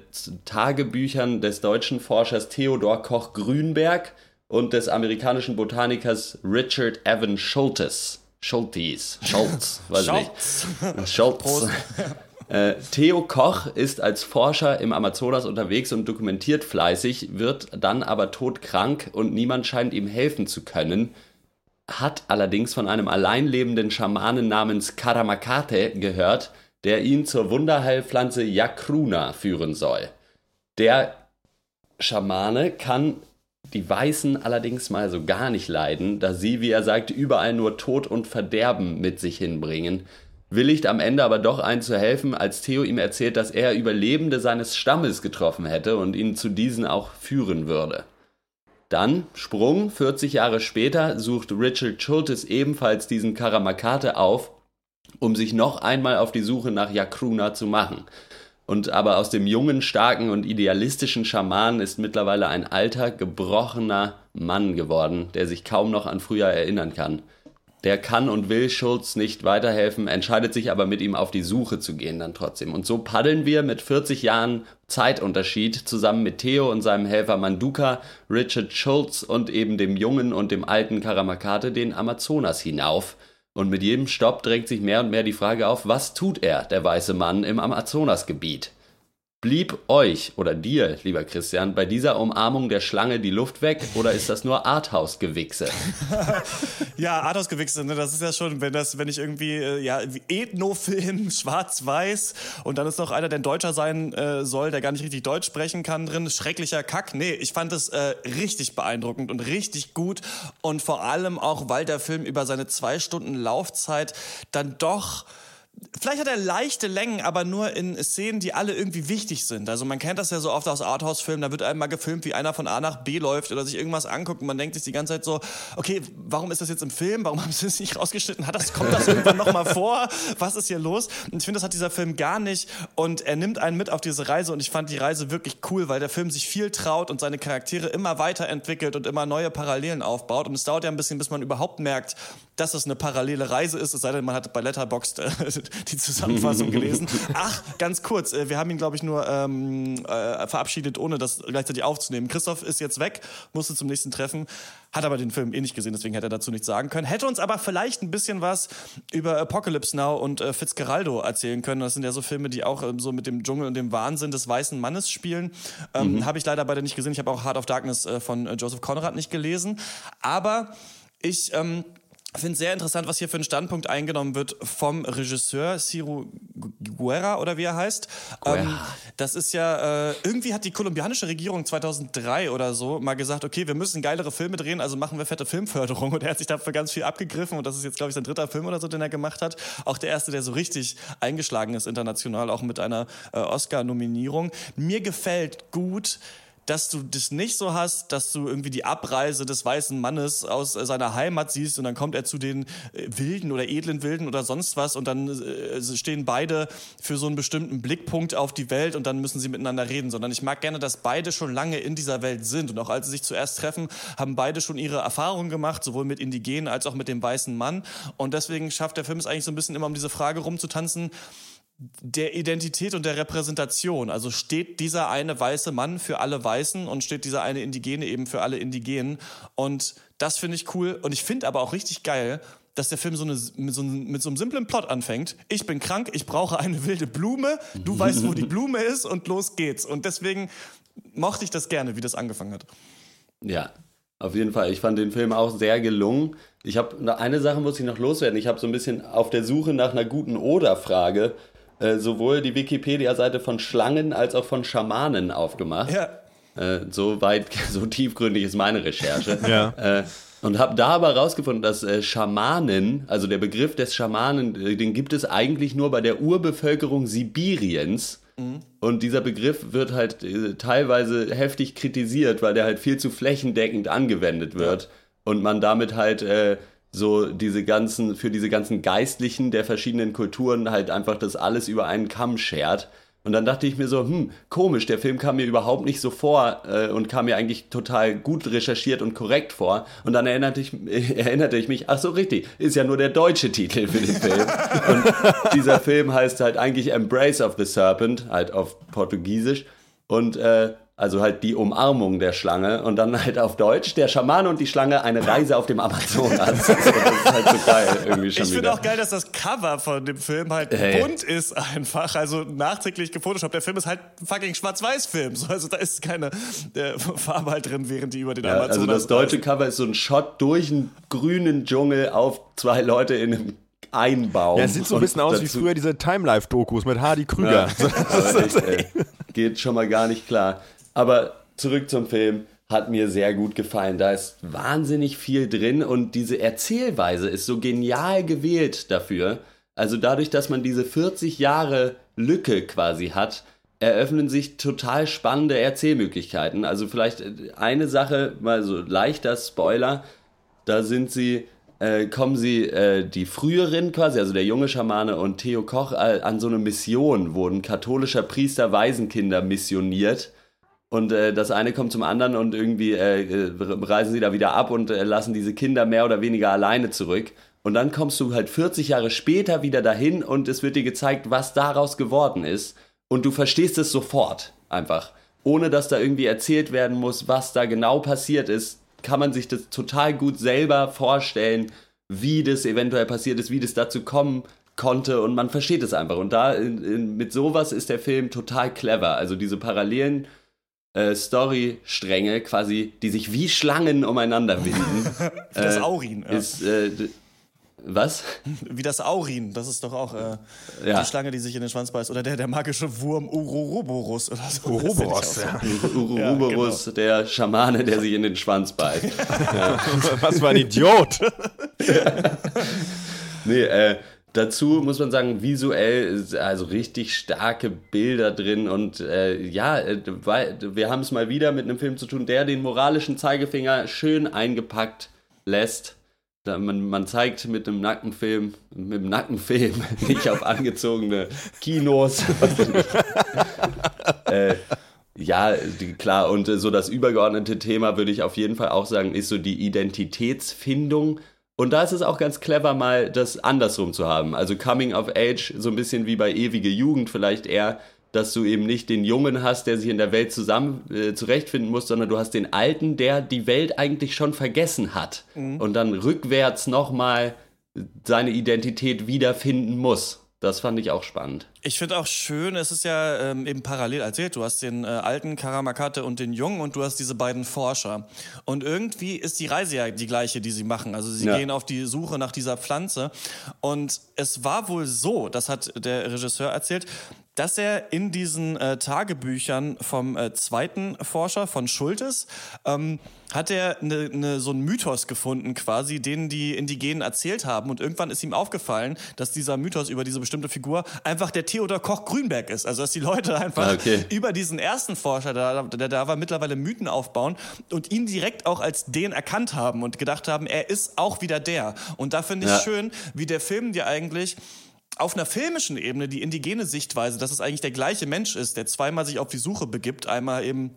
Tagebüchern des deutschen Forschers Theodor Koch-Grünberg und des amerikanischen Botanikers Richard Evan Schultes. Schultes. Schultz, weiß Schultz. nicht. Schultz. Äh, Theo Koch ist als Forscher im Amazonas unterwegs und dokumentiert fleißig, wird dann aber todkrank und niemand scheint ihm helfen zu können, hat allerdings von einem alleinlebenden Schamanen namens Karamakate gehört, der ihn zur Wunderheilpflanze Yakruna führen soll. Der Schamane kann die Weißen allerdings mal so gar nicht leiden, da sie, wie er sagt, überall nur Tod und Verderben mit sich hinbringen. Willigt am Ende aber doch ein zu helfen, als Theo ihm erzählt, dass er Überlebende seines Stammes getroffen hätte und ihn zu diesen auch führen würde. Dann, Sprung, 40 Jahre später, sucht Richard Schultes ebenfalls diesen Karamakate auf, um sich noch einmal auf die Suche nach Yakruna zu machen. Und aber aus dem jungen, starken und idealistischen Schamanen ist mittlerweile ein alter, gebrochener Mann geworden, der sich kaum noch an früher erinnern kann. Der kann und will Schulz nicht weiterhelfen, entscheidet sich aber mit ihm auf die Suche zu gehen dann trotzdem. Und so paddeln wir mit 40 Jahren Zeitunterschied zusammen mit Theo und seinem Helfer Manduka, Richard Schulz und eben dem jungen und dem alten Karamakate den Amazonas hinauf. Und mit jedem Stopp drängt sich mehr und mehr die Frage auf, was tut er, der weiße Mann, im Amazonasgebiet? Blieb euch oder dir, lieber Christian, bei dieser Umarmung der Schlange die Luft weg oder ist das nur Arthouse-Gewichse? Ja, Arthouse-Gewichse, ne? das ist ja schon, wenn das, wenn ich irgendwie, äh, ja, Ethnofilm, schwarz-weiß und dann ist noch einer, der ein Deutscher sein äh, soll, der gar nicht richtig Deutsch sprechen kann drin, schrecklicher Kack. Nee, ich fand es äh, richtig beeindruckend und richtig gut und vor allem auch, weil der Film über seine zwei Stunden Laufzeit dann doch Vielleicht hat er leichte Längen, aber nur in Szenen, die alle irgendwie wichtig sind. Also man kennt das ja so oft aus Arthouse-Filmen, da wird einmal gefilmt, wie einer von A nach B läuft oder sich irgendwas anguckt und man denkt sich die ganze Zeit so, okay, warum ist das jetzt im Film? Warum haben sie es nicht rausgeschnitten? Hat das, kommt das irgendwann nochmal vor? Was ist hier los? Und ich finde, das hat dieser Film gar nicht und er nimmt einen mit auf diese Reise und ich fand die Reise wirklich cool, weil der Film sich viel traut und seine Charaktere immer weiterentwickelt und immer neue Parallelen aufbaut und es dauert ja ein bisschen, bis man überhaupt merkt, dass es eine parallele Reise ist, es sei denn, man hat bei Letterboxd äh, die Zusammenfassung gelesen. Ach, ganz kurz, äh, wir haben ihn, glaube ich, nur ähm, äh, verabschiedet, ohne das gleichzeitig aufzunehmen. Christoph ist jetzt weg, musste zum nächsten Treffen, hat aber den Film eh nicht gesehen, deswegen hätte er dazu nichts sagen können. Hätte uns aber vielleicht ein bisschen was über Apocalypse Now und äh, Fitzgeraldo erzählen können. Das sind ja so Filme, die auch ähm, so mit dem Dschungel und dem Wahnsinn des weißen Mannes spielen. Ähm, Habe ich leider beide nicht gesehen. Ich habe auch Heart of Darkness äh, von äh, Joseph Conrad nicht gelesen. Aber ich... Ähm, Ich finde es sehr interessant, was hier für ein Standpunkt eingenommen wird vom Regisseur Ciro Guerra oder wie er heißt. Ähm, das ist ja, äh, irgendwie hat die kolumbianische Regierung 2003 oder so mal gesagt, okay, wir müssen geilere Filme drehen, also machen wir fette Filmförderung. Und er hat sich dafür ganz viel abgegriffen und das ist jetzt, glaube ich, sein dritter Film oder so, den er gemacht hat. Auch der erste, der so richtig eingeschlagen ist international, auch mit einer äh, Oscar-Nominierung. Mir gefällt gut, dass du das nicht so hast, dass du irgendwie die Abreise des weißen Mannes aus äh, seiner Heimat siehst und dann kommt er zu den äh, wilden oder edlen Wilden oder sonst was und dann äh, stehen beide für so einen bestimmten Blickpunkt auf die Welt und dann müssen sie miteinander reden, sondern ich mag gerne, dass beide schon lange in dieser Welt sind und auch als sie sich zuerst treffen, haben beide schon ihre Erfahrungen gemacht, sowohl mit Indigenen als auch mit dem weißen Mann und deswegen schafft der Film es eigentlich so ein bisschen immer um diese Frage rumzutanzen, der Identität und der Repräsentation. Also steht dieser eine weiße Mann für alle Weißen und steht dieser eine Indigene eben für alle Indigenen. Und das finde ich cool. Und ich finde aber auch richtig geil, dass der Film so eine, mit, so einem, mit so einem simplen Plot anfängt. Ich bin krank, ich brauche eine wilde Blume, du weißt, wo die Blume ist und los geht's. Und deswegen mochte ich das gerne, wie das angefangen hat. Ja, auf jeden Fall. Ich fand den Film auch sehr gelungen. Ich habe eine Sache muss ich noch loswerden. Ich habe so ein bisschen auf der Suche nach einer guten Oder-Frage äh, sowohl die Wikipedia-Seite von Schlangen als auch von Schamanen aufgemacht. Ja. Äh, so weit, so tiefgründig ist meine Recherche. Ja. Äh, und habe da aber rausgefunden, dass äh, Schamanen, also der Begriff des Schamanen, äh, den gibt es eigentlich nur bei der Urbevölkerung Sibiriens. Mhm. Und dieser Begriff wird halt teilweise heftig kritisiert, weil der halt viel zu flächendeckend angewendet wird. Ja. Und man damit halt so diese ganzen, für diese ganzen Geistlichen der verschiedenen Kulturen halt einfach das alles über einen Kamm schert. Und dann dachte ich mir so, hm, komisch, der Film kam mir überhaupt nicht so vor äh, und kam mir eigentlich total gut recherchiert und korrekt vor. Und dann erinnerte ich, äh, erinnerte ich mich, ach so, richtig, ist ja nur der deutsche Titel für den Film. und dieser Film heißt halt eigentlich Embrace of the Serpent, halt auf Portugiesisch. Und äh, also halt die Umarmung der Schlange und dann halt auf Deutsch der Schamane und die Schlange eine Reise auf dem Amazonas. Also das ist halt so geil irgendwie schon Ich finde auch geil, dass das Cover von dem Film halt hey. bunt ist einfach, also nachträglich gefotoshoppt. Der Film ist halt fucking Schwarz-Weiß-Film, also da ist keine äh, Farbe halt drin, während die über den ja, Amazonas Also das deutsche Cover ist so ein Shot durch einen grünen Dschungel auf zwei Leute in einem Einbaum. Ja, sieht so ein bisschen aus wie früher diese Time-Life-Dokus mit Hardy Krüger. Ja, echt, ey, geht schon mal gar nicht klar. Aber zurück zum Film. Hat mir sehr gut gefallen. Da ist wahnsinnig viel drin und diese Erzählweise ist so genial gewählt dafür. Also dadurch, dass man diese 40 Jahre Lücke quasi hat, eröffnen sich total spannende Erzählmöglichkeiten. Also vielleicht eine Sache, mal so leichter Spoiler, da sind sie, äh, kommen sie, äh, die früheren quasi, also der junge Schamane und Theo Koch, äh, an so eine Mission, ein katholischer Priester Waisenkinder missioniert und äh, das eine kommt zum anderen und irgendwie äh, äh, reisen sie da wieder ab und äh, lassen diese Kinder mehr oder weniger alleine zurück. Und dann kommst du halt 40 Jahre später wieder dahin und es wird dir gezeigt, was daraus geworden ist. Und du verstehst es sofort einfach. Ohne dass da irgendwie erzählt werden muss, was da genau passiert ist, kann man sich das total gut selber vorstellen, wie das eventuell passiert ist, wie das dazu kommen konnte und man versteht es einfach. Und da in, in, mit sowas ist der Film total clever. Also diese Parallelen äh, Storystränge quasi, die sich wie Schlangen umeinander winden. wie das äh, Aurin. Ja. Ist, äh, was? Wie das Aurin, das ist doch auch äh, ja. die Schlange, die sich in den Schwanz beißt. Oder der, der magische Wurm Ururoborus oder so. Uroboros, ja. Ururoborus, ja, genau. der Schamane, der sich in den Schwanz beißt. ja. Was für ein Idiot! nee, äh, Dazu muss man sagen, visuell, also richtig starke Bilder drin und äh, ja, äh, wir haben es mal wieder mit einem Film zu tun, der den moralischen Zeigefinger schön eingepackt lässt. Man, man zeigt mit einem Nackenfilm, mit dem Nackenfilm nicht auf angezogene Kinos. äh, ja, klar, und äh, so das übergeordnete Thema würde ich auf jeden Fall auch sagen, ist so die Identitätsfindung und da ist es auch ganz clever, mal das andersrum zu haben. Also Coming of Age, so ein bisschen wie bei ewige Jugend, vielleicht eher, dass du eben nicht den Jungen hast, der sich in der Welt zusammen äh, zurechtfinden muss, sondern du hast den Alten, der die Welt eigentlich schon vergessen hat mhm. und dann rückwärts nochmal seine Identität wiederfinden muss. Das fand ich auch spannend. Ich finde auch schön, es ist ja ähm, eben parallel erzählt. Du hast den äh, alten Karamakate und den jungen und du hast diese beiden Forscher. Und irgendwie ist die Reise ja die gleiche, die sie machen. Also sie Ja. gehen auf die Suche nach dieser Pflanze. Und es war wohl so, das hat der Regisseur erzählt, dass er in diesen äh, Tagebüchern vom äh, zweiten Forscher, von Schultes, ähm, hat er ne, ne, so einen Mythos gefunden quasi, den die Indigenen erzählt haben. Und irgendwann ist ihm aufgefallen, dass dieser Mythos über diese bestimmte Figur einfach der Theodor Koch Grünberg ist. Also dass die Leute einfach Ah, okay. über diesen ersten Forscher, der, der da war, mittlerweile Mythen aufbauen und ihn direkt auch als den erkannt haben und gedacht haben, er ist auch wieder der. Und da finde ich Ja. schön, wie der Film dir eigentlich auf einer filmischen Ebene die indigene Sichtweise, dass es eigentlich der gleiche Mensch ist, der zweimal sich auf die Suche begibt, einmal eben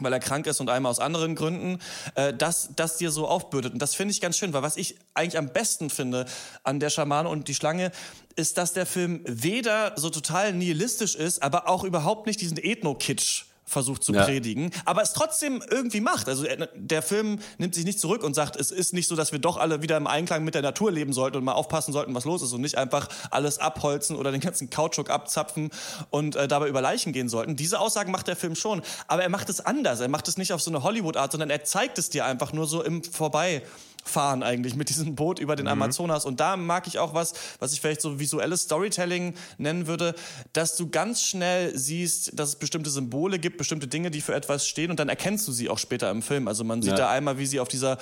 weil er krank ist und einmal aus anderen Gründen, äh, das, das dir so aufbürdet. Und das finde ich ganz schön, weil was ich eigentlich am besten finde an der Schamane und die Schlange, ist, dass der Film weder so total nihilistisch ist, aber auch überhaupt nicht diesen Ethno-Kitsch versucht zu Ja. predigen, aber es trotzdem irgendwie macht. Also er- der Film nimmt sich nicht zurück und sagt, es ist nicht so, dass wir doch alle wieder im Einklang mit der Natur leben sollten und mal aufpassen sollten, was los ist und nicht einfach alles abholzen oder den ganzen Kautschuk abzapfen und äh, dabei über Leichen gehen sollten. Diese Aussagen macht der Film schon, aber er macht es anders. Er macht es nicht auf so eine Hollywood-Art, sondern er zeigt es dir einfach nur so im Vorbei fahren eigentlich mit diesem Boot über den Mhm. Amazonas. Und da mag ich auch was, was ich vielleicht so visuelles Storytelling nennen würde, dass du ganz schnell siehst, dass es bestimmte Symbole gibt, bestimmte Dinge, die für etwas stehen und dann erkennst du sie auch später im Film. Also man sieht Ja. da einmal, wie sie auf dieser,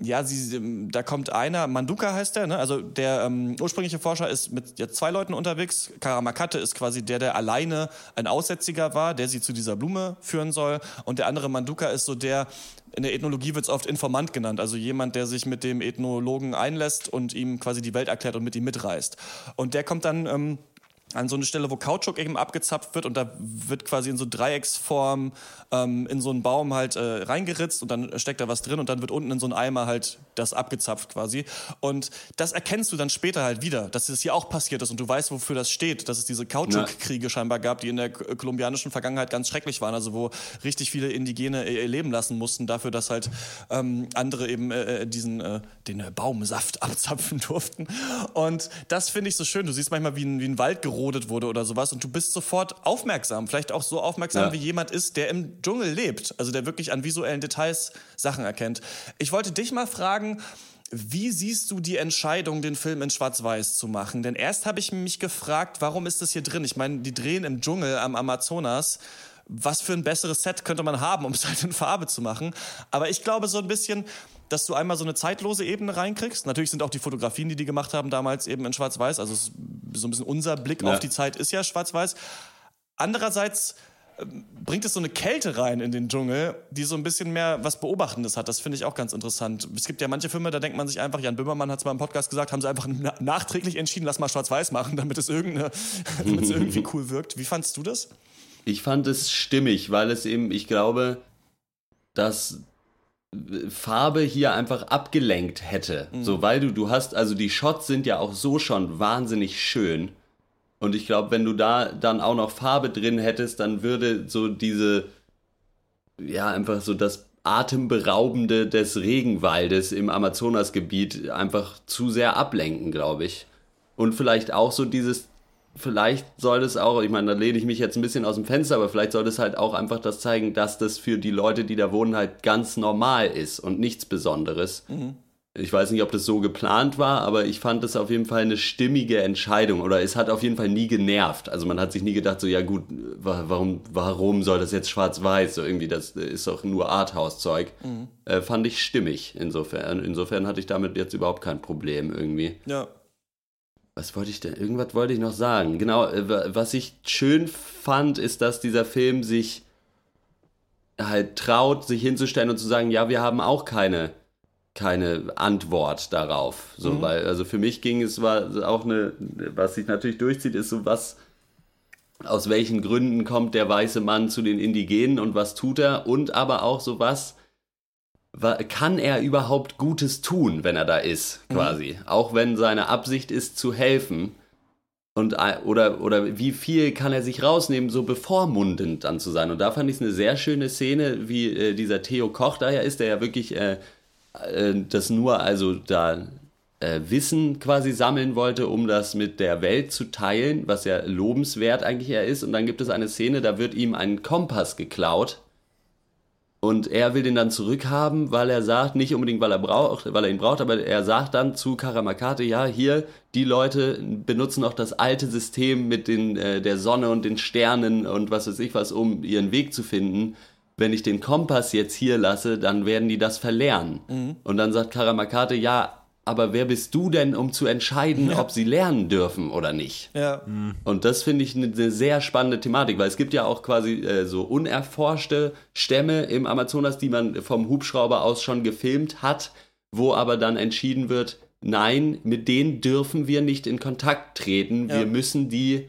ja, sie, da kommt einer, Manduka heißt der, ne? also der ähm, ursprüngliche Forscher ist mit ja, zwei Leuten unterwegs. Karamakate ist quasi der, der alleine ein Aussätziger war, der sie zu dieser Blume führen soll. Und der andere Manduka ist so der, in der Ethnologie wird es oft Informant genannt, also jemand, der sich mit dem Ethnologen einlässt und ihm quasi die Welt erklärt und mit ihm mitreist. Und der kommt dann ähm, an so eine Stelle, wo Kautschuk eben abgezapft wird und da wird quasi in so Dreiecksform ähm, in so einen Baum halt äh, reingeritzt und dann steckt da was drin und dann wird unten in so einen Eimer halt das abgezapft quasi. Und das erkennst du dann später halt wieder, dass das hier auch passiert ist und du weißt, wofür das steht, dass es diese Kautschukkriege scheinbar gab, die in der kolumbianischen Vergangenheit ganz schrecklich waren, also wo richtig viele Indigene ihr ihr Leben lassen mussten dafür, dass halt ähm, andere eben äh, äh, diesen äh, den äh, Baumsaft abzapfen durften. Und das finde ich so schön. Du siehst manchmal, wie ein, wie ein Wald gerodet wurde oder sowas und du bist sofort aufmerksam. Vielleicht auch so aufmerksam, Ja. wie jemand ist, der im Dschungel lebt. Also der wirklich an visuellen Details Sachen erkennt. Ich wollte dich mal fragen, wie siehst du die Entscheidung, den Film in Schwarz-Weiß zu machen? Denn erst habe ich mich gefragt, warum ist das hier drin? Ich meine, die drehen im Dschungel am Amazonas. Was für ein besseres Set könnte man haben, um es halt in Farbe zu machen? Aber ich glaube so ein bisschen, dass du einmal so eine zeitlose Ebene reinkriegst. Natürlich sind auch die Fotografien, die die gemacht haben, damals eben in Schwarz-Weiß. Also so ein bisschen unser Blick Ja. auf die Zeit ist ja Schwarz-Weiß. Andererseits ähm, bringt es so eine Kälte rein in den Dschungel, die so ein bisschen mehr was Beobachtendes hat. Das finde ich auch ganz interessant. Es gibt ja manche Filme, da denkt man sich einfach, Jan Böhmermann hat es mal im Podcast gesagt, haben sie einfach na nachträglich entschieden, lass mal schwarz-weiß machen, damit es, damit es irgendwie cool wirkt. Wie fandst du das? Ich fand es stimmig, weil es eben, ich glaube, dass Farbe hier einfach abgelenkt hätte. So, weil du, du hast, also die Shots sind ja auch so schon wahnsinnig schön. Und ich glaube, wenn du da dann auch noch Farbe drin hättest, dann würde so diese, ja, einfach so das Atemberaubende des Regenwaldes im Amazonasgebiet einfach zu sehr ablenken, glaube ich. Und vielleicht auch so dieses, vielleicht soll es auch, ich meine, da lehne ich mich jetzt ein bisschen aus dem Fenster, aber vielleicht soll es halt auch einfach das zeigen, dass das für die Leute, die da wohnen, halt ganz normal ist und nichts Besonderes. Ich weiß nicht, ob das so geplant war, aber ich fand das auf jeden Fall eine stimmige Entscheidung oder es hat auf jeden Fall nie genervt. Also man hat sich nie gedacht, so ja gut, wa- warum, warum soll das jetzt schwarz-weiß? So irgendwie, das ist doch nur Arthouse-Zeug. Äh, fand ich stimmig insofern. Insofern hatte ich damit jetzt überhaupt kein Problem irgendwie. Ja. Was wollte ich denn? Irgendwas wollte ich noch sagen. Genau, äh, wa- was ich schön fand, ist, dass dieser Film sich halt traut, sich hinzustellen und zu sagen, ja, wir haben auch keine, keine Antwort darauf. So, weil, also für mich ging es, war auch eine, was sich natürlich durchzieht, ist so was, aus welchen Gründen kommt der weiße Mann zu den Indigenen und was tut er und aber auch so was, wa- kann er überhaupt Gutes tun, wenn er da ist, quasi. Auch wenn seine Absicht ist, zu helfen. Und, ein- oder, oder wie viel kann er sich rausnehmen, so bevormundend dann zu sein. Und da fand ich es eine sehr schöne Szene, wie äh, dieser Theo Koch da ja ist, der ja wirklich äh, äh, das nur also da äh, äh, Wissen quasi sammeln wollte, um das mit der Welt zu teilen, was ja lobenswert eigentlich er ist. Und dann gibt es eine Szene, da wird ihm ein Kompass geklaut. Und er will den dann zurückhaben, weil er sagt, nicht unbedingt, weil er braucht, weil er ihn braucht, aber er sagt dann zu Karamakate, ja, hier, die Leute benutzen noch das alte System mit den, äh, der Sonne und den Sternen und was weiß ich was, um ihren Weg zu finden. Wenn ich den Kompass jetzt hier lasse, dann werden die das verlernen. Mhm. Und dann sagt Karamakate, ja, aber wer bist du denn, um zu entscheiden, ja. ob sie lernen dürfen oder nicht? Ja. Und das finde ich eine sehr spannende Thematik, weil es gibt ja auch quasi äh, so unerforschte Stämme im Amazonas, die man vom Hubschrauber aus schon gefilmt hat, wo aber dann entschieden wird, nein, mit denen dürfen wir nicht in Kontakt treten, ja. wir müssen die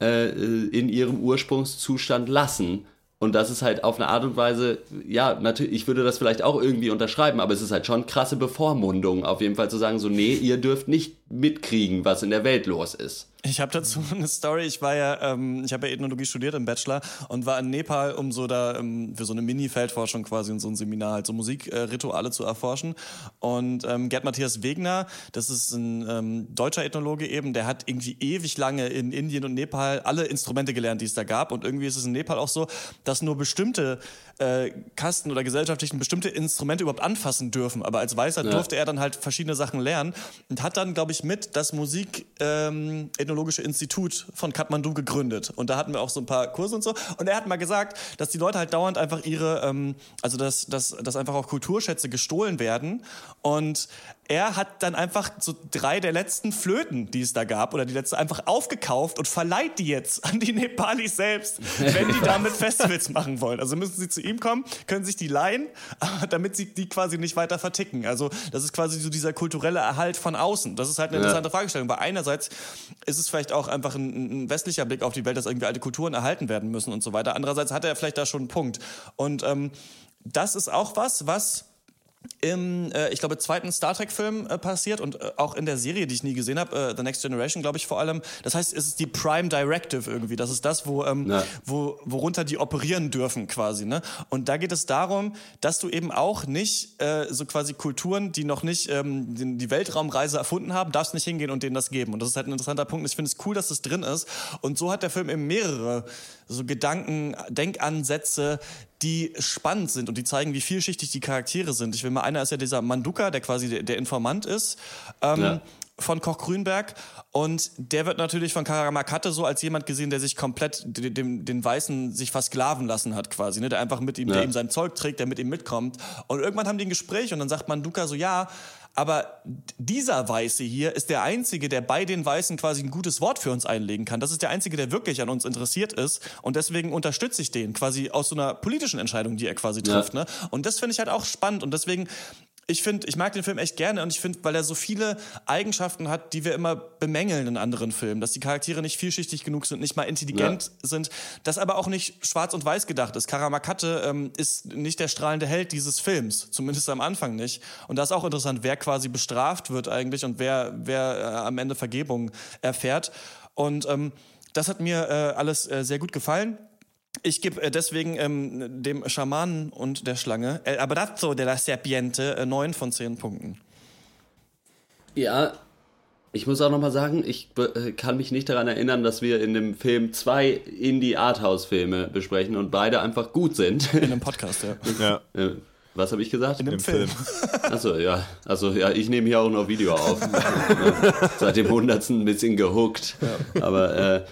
äh, in ihrem Ursprungszustand lassen. Und das ist halt auf eine Art und Weise, ja, natürlich, ich würde das vielleicht auch irgendwie unterschreiben, aber es ist halt schon krasse Bevormundung, auf jeden Fall zu sagen, so, nee, ihr dürft nicht mitkriegen, was in der Welt los ist. Ich habe dazu eine Story. Ich war ja, ähm, ich habe ja Ethnologie studiert im Bachelor und war in Nepal, um so da ähm, für so eine Mini-Feldforschung quasi und so ein Seminar halt so Musikrituale äh, zu erforschen. Und ähm, Gerd Matthias Wegner, das ist ein ähm, deutscher Ethnologe eben, der hat irgendwie ewig lange in Indien und Nepal alle Instrumente gelernt, die es da gab. Und irgendwie ist es in Nepal auch so, dass nur bestimmte äh, Kasten oder Gesellschaftlichen bestimmte Instrumente überhaupt anfassen dürfen. Aber als Weißer ja. durfte er dann halt verschiedene Sachen lernen und hat dann, glaube ich, mit das Musikethnologische ähm, Institut von Kathmandu gegründet. Und da hatten wir auch so ein paar Kurse und so. Und er hat mal gesagt, dass die Leute halt dauernd einfach ihre, ähm, also dass, dass, dass einfach auch Kulturschätze gestohlen werden. Und er hat dann einfach so drei der letzten Flöten, die es da gab, oder die letzte einfach aufgekauft und verleiht die jetzt an die Nepalis selbst, wenn die damit Festivals machen wollen. Also müssen sie zu ihm kommen, können sich die leihen, damit sie die quasi nicht weiter verticken. Also das ist quasi so dieser kulturelle Erhalt von außen. Das ist halt eine interessante ja. Fragestellung, weil einerseits ist es vielleicht auch einfach ein, ein, westlicher Blick auf die Welt, dass irgendwie alte Kulturen erhalten werden müssen und so weiter. Andererseits hat er vielleicht da schon einen Punkt. Und ähm, das ist auch was, was im, äh, ich glaube, zweiten Star Trek-Film äh, passiert und äh, auch in der Serie, die ich nie gesehen habe, äh, The Next Generation, glaube ich vor allem. Das heißt, es ist die Prime Directive irgendwie. Das ist das, wo, ähm, wo, worunter die operieren dürfen quasi. Ne? Und da geht es darum, dass du eben auch nicht äh, so quasi Kulturen, die noch nicht ähm, die, die Weltraumreise erfunden haben, darfst nicht hingehen und denen das geben. Und das ist halt ein interessanter Punkt. Ich finde es cool, dass das drin ist. Und so hat der Film eben mehrere so Gedanken, Denkansätze, die spannend sind und die zeigen, wie vielschichtig die Charaktere sind. Ich will mal, einer ist ja dieser Manduka, der quasi der, der Informant ist. Ähm, ja von Koch Grünberg und der wird natürlich von Karamakate so als jemand gesehen, der sich komplett dem, den Weißen sich versklaven lassen hat quasi, ne? der einfach mit ihm, ja. der ihm sein Zeug trägt, der mit ihm mitkommt und irgendwann haben die ein Gespräch und dann sagt Manduka so, ja, aber dieser Weiße hier ist der Einzige, der bei den Weißen quasi ein gutes Wort für uns einlegen kann. Das ist der Einzige, der wirklich an uns interessiert ist. Und deswegen unterstütze ich den quasi aus so einer politischen Entscheidung, die er quasi trifft. Ja. Ne? Und das finde ich halt auch spannend. Und deswegen ich finde, ich mag den Film echt gerne und ich finde, weil er so viele Eigenschaften hat, die wir immer bemängeln in anderen Filmen, dass die Charaktere nicht vielschichtig genug sind, nicht mal intelligent ja. sind, dass aber auch nicht schwarz und weiß gedacht ist. Karamakate ähm, ist nicht der strahlende Held dieses Films, zumindest am Anfang nicht. Und da ist auch interessant, wer quasi bestraft wird eigentlich und wer, wer äh, am Ende Vergebung erfährt. Und ähm, das hat mir äh, alles äh, sehr gut gefallen. Ich gebe äh, deswegen ähm, dem Schamanen und der Schlange, El Abrazo de la Serpiente, äh, 9 von 10 Punkten. Ja, ich muss auch nochmal sagen, ich äh, kann mich nicht daran erinnern, dass wir in dem Film zwei Indie-Arthouse-Filme besprechen und beide einfach gut sind. In einem Podcast, ja. ja. Äh, was habe ich gesagt? In dem Film. Achso, ja. Also ja, ich nehme hier auch noch Video auf. Seit dem hundertsten ein bisschen gehuckt. Ja. Aber äh,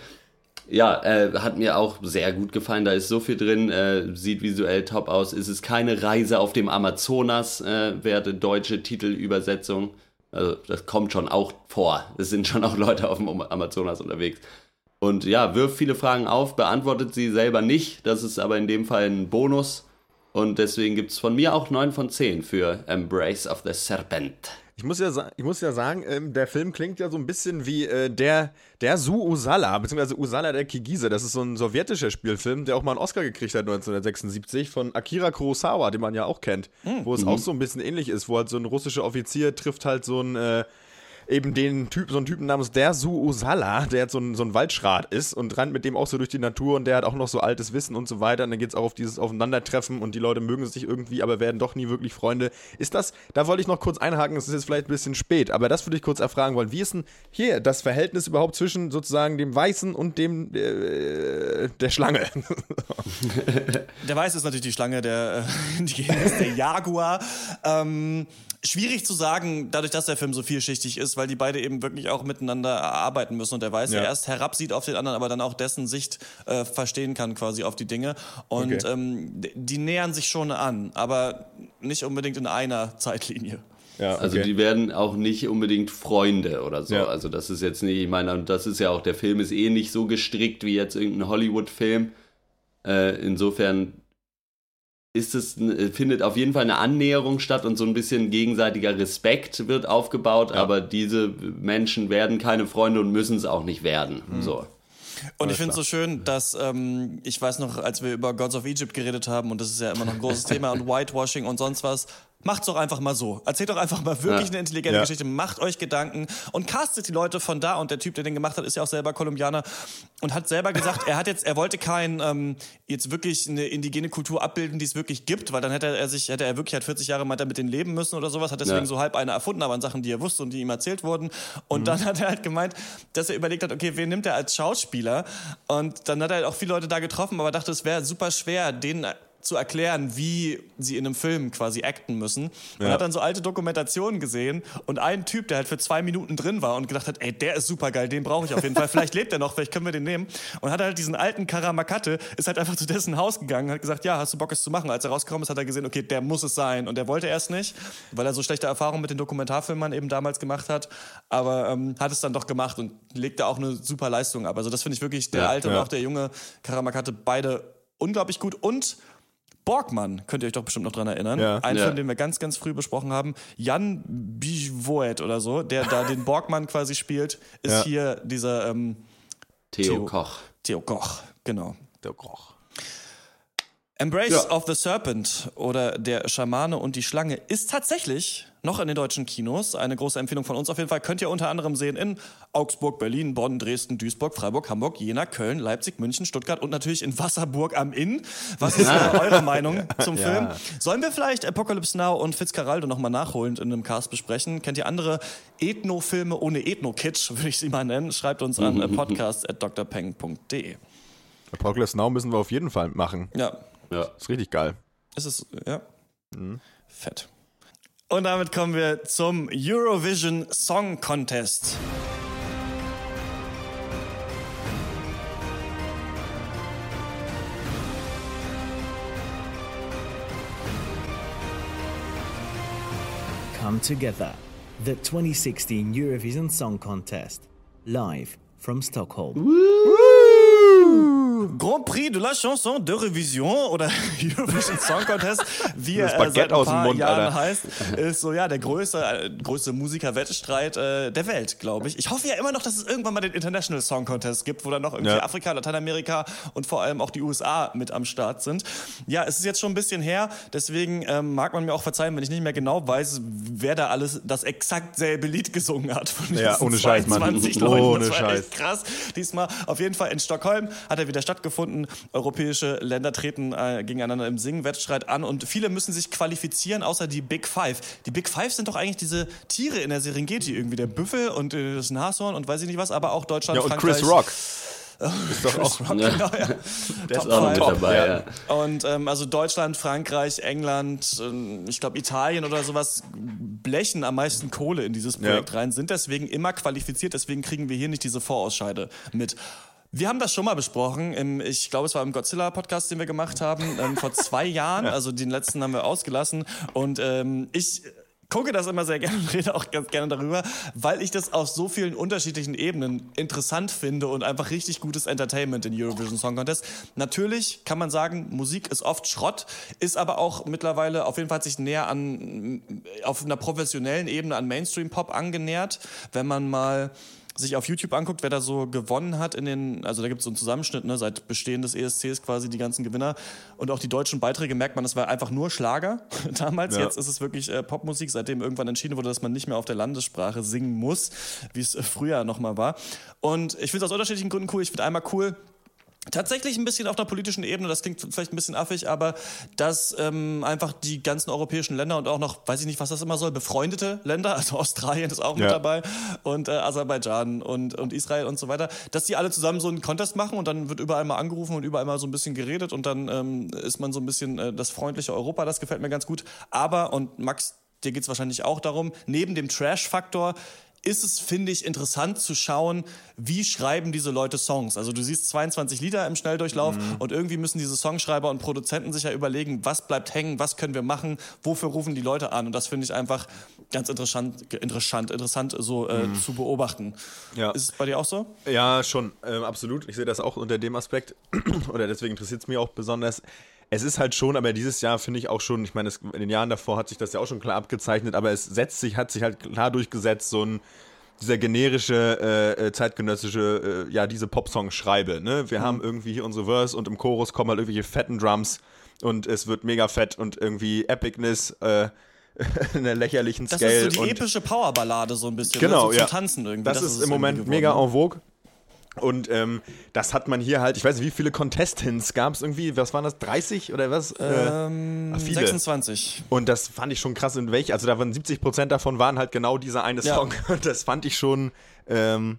ja, äh, hat mir auch sehr gut gefallen. Da ist so viel drin, äh, sieht visuell top aus. Es ist keine Reise auf dem Amazonas, äh, werte deutsche Titelübersetzung. Also das kommt schon auch vor. Es sind schon auch Leute auf dem Amazonas unterwegs. Und ja, wirft viele Fragen auf, beantwortet sie selber nicht. Das ist aber in dem Fall ein Bonus. Und deswegen gibt es von mir auch 9 von 10 für Embrace of the Serpent. Ich muss ja, ich muss ja sagen, ähm, der Film klingt ja so ein bisschen wie äh, der, der Su Usala, beziehungsweise Usala der Kigise. Das ist so ein sowjetischer Spielfilm, der auch mal einen Oscar gekriegt hat 1976 von Akira Kurosawa, den man ja auch kennt. Mhm. Wo es auch so ein bisschen ähnlich ist, wo halt so ein russischer Offizier trifft halt so ein. Äh, eben den Typ, so einen Typen namens Dersu Usala, der jetzt so ein, so ein Waldschrat ist und rennt mit dem auch so durch die Natur und der hat auch noch so altes Wissen und so weiter. Und dann geht es auch auf dieses Aufeinandertreffen und die Leute mögen sich irgendwie, aber werden doch nie wirklich Freunde. Ist das, da wollte ich noch kurz einhaken, es ist jetzt vielleicht ein bisschen spät, aber das würde ich kurz erfragen wollen. Wie ist denn hier das Verhältnis überhaupt zwischen sozusagen dem Weißen und dem äh, der Schlange? Der Weiße ist natürlich die Schlange, der äh, der Jaguar. Ähm, schwierig zu sagen, dadurch, dass der Film so vielschichtig ist, weil die beide eben wirklich auch miteinander arbeiten müssen und der Weiße Ja. erst herabsieht auf den anderen, aber dann auch dessen Sicht äh, verstehen kann quasi auf die Dinge. Und Okay. ähm, die nähern sich schon an, aber nicht unbedingt in einer Zeitlinie. Ja, Also die werden auch nicht unbedingt Freunde oder so. Ja. Also das ist jetzt nicht, ich meine, und das ist ja auch, der Film ist eh nicht so gestrickt wie jetzt irgendein Hollywood-Film. Äh, insofern ist es, äh, findet auf jeden Fall eine Annäherung statt und so ein bisschen gegenseitiger Respekt wird aufgebaut, aber diese Menschen werden keine Freunde und müssen es auch nicht werden. So. Und ich finde es so schön, dass ähm, ich weiß noch, als wir über Gods of Egypt geredet haben, und das ist ja immer noch ein großes Thema, und Whitewashing und sonst was, macht's doch einfach mal so. Erzählt doch einfach mal wirklich Ja. eine intelligente Ja. Geschichte, macht euch Gedanken und castet die Leute von da. Und der Typ, der den gemacht hat, ist ja auch selber Kolumbianer und hat selber gesagt, er hat jetzt, er wollte kein ähm, jetzt wirklich eine indigene Kultur abbilden, die es wirklich gibt, weil dann hätte er sich, hätte er wirklich halt 40 Jahre mal damit den leben müssen oder sowas, hat deswegen Ja. so halb eine erfunden, aber an Sachen, die er wusste und die ihm erzählt wurden. Und dann hat er halt gemeint, dass er überlegt hat, okay, wen nimmt er als Schauspieler? Und dann hat er halt auch viele Leute da getroffen, aber dachte, es wäre super schwer, denen zu erklären, wie sie in einem Film quasi acten müssen. Und Ja. hat dann so alte Dokumentationen gesehen und einen Typ, der halt für zwei Minuten drin war und gedacht hat, ey, der ist super geil, den brauche ich auf jeden Fall. Vielleicht lebt er noch, vielleicht können wir den nehmen. Und hat halt diesen alten Karamakate, ist halt einfach zu dessen Haus gegangen und hat gesagt, ja, hast du Bock, es zu machen? Als er rausgekommen ist, hat er gesehen, okay, der muss es sein. Und der wollte erst nicht, weil er so schlechte Erfahrungen mit den Dokumentarfilmern eben damals gemacht hat. Aber ähm, hat es dann doch gemacht und legte auch eine super Leistung ab. Also das finde ich wirklich, der Ja, alte und ja. auch der junge Karamakate, beide unglaublich gut. Und Borgmann, könnt ihr euch doch bestimmt noch dran erinnern. Ja. Ein Ja. Film, den wir ganz, ganz früh besprochen haben. Jan Bijvoet oder so, der da den Borgmann quasi spielt, ist Ja. hier dieser ähm, Theo, Theo. Koch. Theo Koch. Genau. Der Koch. Embrace Ja. of the Serpent oder Der Schamane und die Schlange ist tatsächlich noch in den deutschen Kinos. Eine große Empfehlung von uns auf jeden Fall. Könnt ihr unter anderem sehen in Augsburg, Berlin, Bonn, Dresden, Duisburg, Freiburg, Hamburg, Jena, Köln, Leipzig, München, Stuttgart und natürlich in Wasserburg am Inn. Was ist äh, eure Meinung zum Film? Sollen wir vielleicht Apocalypse Now und Fitzcarraldo nochmal nachholend in einem Cast besprechen? Kennt ihr andere Ethno-Filme ohne Ethno-Kitsch, würde ich sie mal nennen? Schreibt uns an podcast.drpeng.de. Apocalypse Now müssen wir auf jeden Fall machen. Ja, Ja. Ist richtig geil. ist es, ja. Fett. Und damit kommen wir zum Eurovision Song Contest. Come together. The 2016 Eurovision Song Contest. Live from Stockholm. Grand Prix de la Chanson d'Eurovision oder Eurovision Song Contest, wie er äh, seit ein paar Mund, Jahren Alter. heißt, ist so ja der größte, äh, größte Musikerwettstreit äh, der Welt, glaube ich. Ich hoffe ja immer noch, dass es irgendwann mal den International Song Contest gibt, wo dann noch irgendwie Ja. Afrika, Lateinamerika und vor allem auch die USA mit am Start sind. Ja, es ist jetzt schon ein bisschen her, deswegen ähm, mag man mir auch verzeihen, wenn ich nicht mehr genau weiß, wer da alles das exakt selbe Lied gesungen hat. Von Ja, ohne Scheiß, Mann. 22 Leuten. Ohne das war Scheiß. echt krass. Diesmal auf jeden Fall in Stockholm hat er wieder stattgefunden. Europäische Länder treten äh, gegeneinander im Singen-Wettstreit an und viele müssen sich qualifizieren, außer die Big Five. Die Big Five sind doch eigentlich diese Tiere in der Serengeti irgendwie. Der Büffel und äh, das Nashorn und weiß ich nicht was, aber auch Deutschland, Ja, und Frankreich. Chris Rock. Ist doch auch. Rock, genau, ja. Der Top ist auch noch mit dabei, ja. ja. Und ähm, also Deutschland, Frankreich, England, ähm, ich glaube Italien oder sowas blechen am meisten Kohle in dieses Projekt Ja. rein, sind deswegen immer qualifiziert, deswegen kriegen wir hier nicht diese Vorausscheide mit. Wir haben das schon mal besprochen, im, ich glaube, es war im Godzilla-Podcast, den wir gemacht haben, ähm, vor zwei Jahren. Also den letzten haben wir ausgelassen. Und ähm, ich gucke das immer sehr gerne und rede auch ganz gerne darüber, weil ich das auf so vielen unterschiedlichen Ebenen interessant finde und einfach richtig gutes Entertainment in Eurovision Song Contest. Natürlich kann man sagen, Musik ist oft Schrott, ist aber auch mittlerweile auf jeden Fall sich näher an, auf einer professionellen Ebene an Mainstream-Pop angenähert, wenn man mal sich auf YouTube anguckt, wer da so gewonnen hat in den, also da gibt es so einen Zusammenschnitt, ne, seit Bestehen des ESCs quasi die ganzen Gewinner und auch die deutschen Beiträge merkt man, es war einfach nur Schlager damals. Ja. Jetzt ist es wirklich äh, Popmusik, seitdem irgendwann entschieden wurde, dass man nicht mehr auf der Landessprache singen muss, wie es äh, früher nochmal war. Und ich finde es aus unterschiedlichen Gründen cool. Ich finde einmal cool, Tatsächlich ein bisschen auf einer politischen Ebene, das klingt vielleicht ein bisschen affig, aber dass ähm, einfach die ganzen europäischen Länder und auch noch, weiß ich nicht, was das immer soll, befreundete Länder, also Australien ist auch mit Ja. dabei und äh, Aserbaidschan und, und Israel und so weiter, dass die alle zusammen so einen Contest machen und dann wird überall mal angerufen und überall mal so ein bisschen geredet und dann ähm, ist man so ein bisschen äh, das freundliche Europa, das gefällt mir ganz gut. Aber, und Max, dir geht's wahrscheinlich auch darum, neben dem Trash-Faktor ist es, finde ich, interessant zu schauen, wie schreiben diese Leute Songs. Also du siehst 22 Lieder im Schnelldurchlauf und irgendwie müssen diese Songschreiber und Produzenten sich ja überlegen, was bleibt hängen, was können wir machen, wofür rufen die Leute an. Und das finde ich einfach ganz interessant, interessant, interessant so äh, zu beobachten. Ja. Ist es bei dir auch so? Ja, schon, ähm, absolut. Ich sehe das auch unter dem Aspekt. Oder deswegen interessiert es mich auch besonders. Es ist halt schon, aber dieses Jahr finde ich auch schon, ich meine, in den Jahren davor hat sich das ja auch schon klar abgezeichnet, aber es setzt sich, hat sich halt klar durchgesetzt, so ein dieser generische, äh, äh, zeitgenössische, äh, ja, diese Popsongs schreibe. Ne? Wir haben irgendwie hier unsere Verse und im Chorus kommen halt irgendwelche fetten Drums und es wird mega fett und irgendwie Epicness, äh, in der lächerlichen Das Scale. ist so die epische Powerballade so ein bisschen. Genau, ne? so ja. Zum Tanzen irgendwie. Das, ist es im Moment mega ne? en vogue. Und ähm, das hat man hier halt, ich weiß nicht, wie viele Contestants gab es irgendwie, was waren das, 30 oder was? Ähm, Ah, viele. 26. Und das fand ich schon krass in welch, also da waren 70% davon waren halt genau dieser eine Ja. Song. Und das fand ich schon ähm,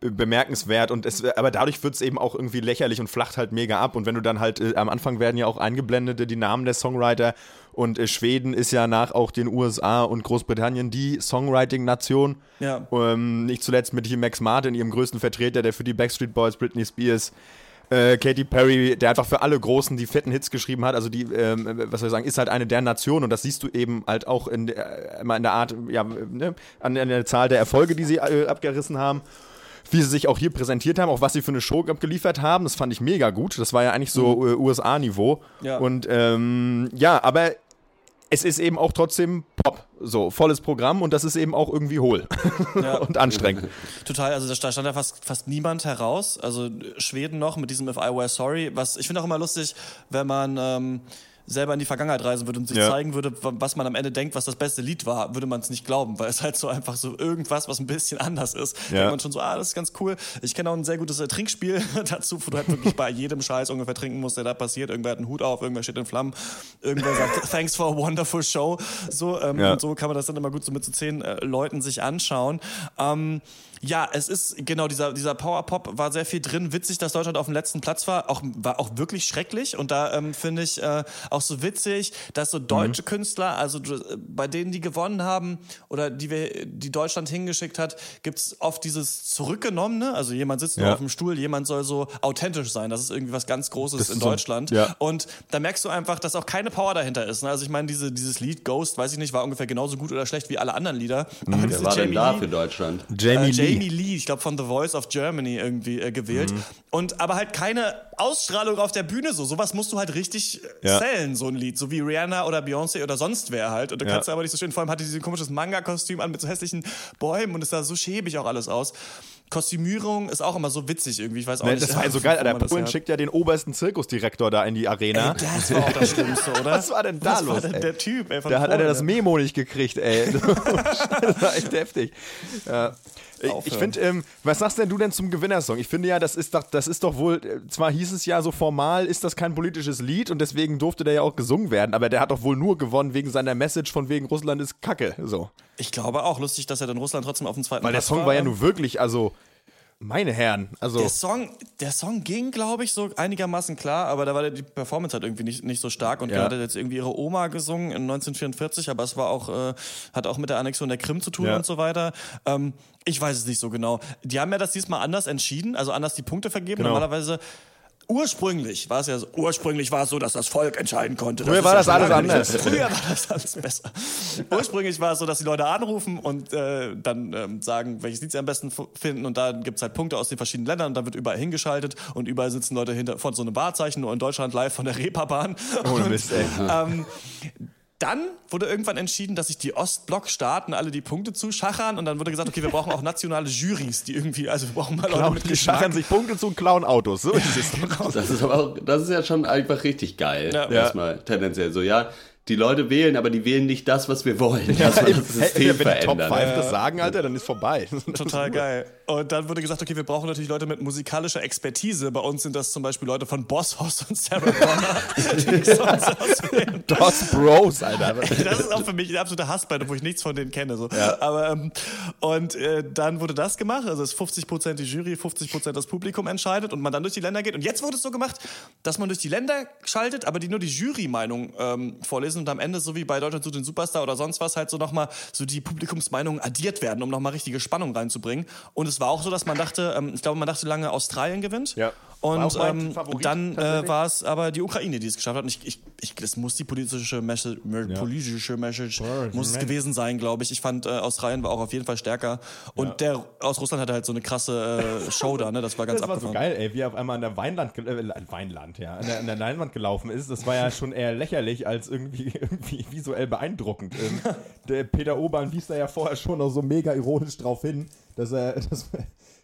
bemerkenswert und es, aber dadurch wird es eben auch irgendwie lächerlich und flacht halt mega ab. Und wenn du dann halt, äh, am Anfang werden ja auch eingeblendet äh, die Namen der Songwriter und äh, Schweden ist ja nach auch den USA und Großbritannien die Songwriting-Nation. Ja. Ähm, nicht zuletzt mit Max Martin, ihrem größten Vertreter, der für die Backstreet Boys, Britney Spears, äh, Katy Perry, der einfach für alle Großen die fetten Hits geschrieben hat. Also die, ähm, was soll ich sagen, ist halt eine der Nationen und das siehst du eben halt auch in der, immer in der Art, ja, ne, an, an der Zahl der Erfolge, die sie äh, abgerissen haben. Wie sie sich auch hier präsentiert haben, auch was sie für eine Show abgeliefert haben, das fand ich mega gut. Das war ja eigentlich so äh, USA-Niveau. Ja. Und ähm, ja, aber es ist eben auch trotzdem Pop. So, volles Programm und das ist eben auch irgendwie hohl und anstrengend. Total, also da stand ja fast, fast niemand heraus. Also Schweden noch mit diesem If I Were Sorry. Was ich finde auch immer lustig, wenn man ähm, selber in die Vergangenheit reisen würde und sich Ja. zeigen würde, wa- was man am Ende denkt, was das beste Lied war, würde man es nicht glauben, weil es halt so einfach so irgendwas, was ein bisschen anders ist. Ja. Denkt man schon so, ah, das ist ganz cool. Ich kenne auch ein sehr gutes äh, Trinkspiel dazu, wo du halt wirklich bei jedem Scheiß ungefähr trinken musst, der da passiert. Irgendwer hat einen Hut auf, irgendwer steht in Flammen, irgendwer sagt, thanks for a wonderful show. So, ähm, Ja. und so kann man das dann immer gut so mit so zehn äh, Leuten sich anschauen. Ähm, ja, es ist genau dieser, dieser Power-Pop war sehr viel drin. Witzig, dass Deutschland auf dem letzten Platz war. Auch, war auch wirklich schrecklich. Und da ähm, finde ich äh, auch so witzig, dass so deutsche Künstler, also äh, bei denen, die gewonnen haben oder die, wir, die Deutschland hingeschickt hat, gibt es oft dieses Zurückgenommene. Also jemand sitzt nur Ja. auf dem Stuhl, jemand soll so authentisch sein. Das ist irgendwie was ganz Großes Das in so- Deutschland. ja. Und da merkst du einfach, dass auch keine Power dahinter ist. Ne? Also ich meine, diese, dieses Lied Ghost, weiß ich nicht, war ungefähr genauso gut oder schlecht wie alle anderen Lieder. Aber Wer war denn Jamie da Lee- für Deutschland? Jamie äh, Lee. Jamie Lee, ich glaube von The Voice of Germany irgendwie äh, gewählt. Mhm. Und aber halt keine Ausstrahlung auf der Bühne so. Sowas musst du halt richtig äh, Ja. sellen, so ein Lied. So wie Rihanna oder Beyoncé oder sonst wer halt. Und da Ja. kannst du aber nicht so schön. Vor allem hatte sie ein komisches Manga-Kostüm an mit so hässlichen Bäumen und es sah so schäbig auch alles aus. Kostümierung ist auch immer so witzig irgendwie. Ich weiß auch Ne, nicht. das war ja so wo geil, das Polen schickt ja den obersten Zirkusdirektor da in die Arena. Ey, das war auch das Schlimmste, oder? Was war denn da Was los, War denn ey? der Typ, ey, Da hat Polen, er das. Memo nicht gekriegt, ey. das war echt heftig. Ja. Ich, ich finde, ähm, was sagst denn du denn zum Gewinnersong? Ich finde ja, das ist doch, das ist doch wohl, äh, zwar hieß es ja so formal, ist das kein politisches Lied und deswegen durfte der ja auch gesungen werden, aber der hat doch wohl nur gewonnen wegen seiner Message von wegen Russland ist Kacke. So. Ich glaube auch lustig, dass er dann Russland trotzdem auf dem zweiten Weil der Platz Song war ja nun wirklich, also, meine Herren, also. Der Song, der Song ging, glaube ich, so einigermaßen klar, aber da war die Performance halt irgendwie nicht, nicht so stark. Und Ja. hat jetzt irgendwie ihre Oma gesungen in 1944, aber es war auch, äh, hat auch mit der Annexion der Krim zu tun Ja. und so weiter. Ähm, ich weiß es nicht so genau. Die haben ja das diesmal anders entschieden, also anders die Punkte vergeben. Genau. Normalerweise. Ursprünglich war es ja so, ursprünglich war es so, dass das Volk entscheiden konnte. Früher ist war das alles anders. Früher war das alles besser. Ursprünglich war es so, dass die Leute anrufen und äh, dann ähm, sagen, welches Lied sie am besten finden und dann gibt's halt Punkte aus den verschiedenen Ländern und dann wird überall hingeschaltet und überall sitzen Leute hinter von so einem Wahrzeichen, nur in Deutschland live von der Reeperbahn. Ohne Mist, ey. Ähm, dann wurde irgendwann entschieden, dass sich die Ostblock-Staaten alle die Punkte zuschachern und dann wurde gesagt, okay, wir brauchen auch nationale Jurys, die irgendwie, also wir brauchen mal Leute mit die schachern sich Punkte zu und klauen Autos. So ist es. Das ist aber auch, das ist ja schon einfach richtig geil. Ja. Erstmal tendenziell so, ja. Die Leute wählen, aber die wählen nicht das, was wir wollen. dass man das System Hey, wenn die Top verändert. 5 das sagen, Alter, dann ist vorbei. Total geil. Und dann wurde gesagt, okay, wir brauchen natürlich Leute mit musikalischer Expertise. Bei uns sind das zum Beispiel Leute von Boss Hoss und Sarah Connor, die Songs auswählen. DOS Bros, Alter. Das ist auch für mich eine absolute Hassbeine, wo ich nichts von denen kenne. So. Aber, ähm, und äh, dann wurde das gemacht. Also es ist 50% die Jury, 50% das Publikum entscheidet und man dann durch die Länder geht. Und jetzt wurde es so gemacht, dass man durch die Länder schaltet, aber die nur die Jury-Meinung ähm, vorlesen und am Ende, so wie bei Deutschland zu den Superstar oder sonst was, halt so nochmal so die Publikumsmeinungen addiert werden, um nochmal richtige Spannung reinzubringen. Und es war auch so, dass man dachte, ähm, ich glaube, man dachte lange, Australien gewinnt. Ja. Und ähm, dann äh, war es aber die Ukraine, die es geschafft hat. Und ich, ich, ich, das muss die politische Message, politische Message muss es gewesen sein, glaube ich. Ich fand, äh, Australien war auch auf jeden Fall stärker. Und der aus Russland hatte halt so eine krasse äh, Show da, ne? Das war ganz Das war so abgefahren. geil, ey, wie er auf einmal an der Weinland, äh, Weinland, ja, an der, an der Leinwand gelaufen ist. Das war ja schon eher lächerlich als irgendwie, irgendwie visuell beeindruckend. Ähm, der Peter Obern wies da ja vorher schon noch so mega ironisch drauf hin, dass er, dass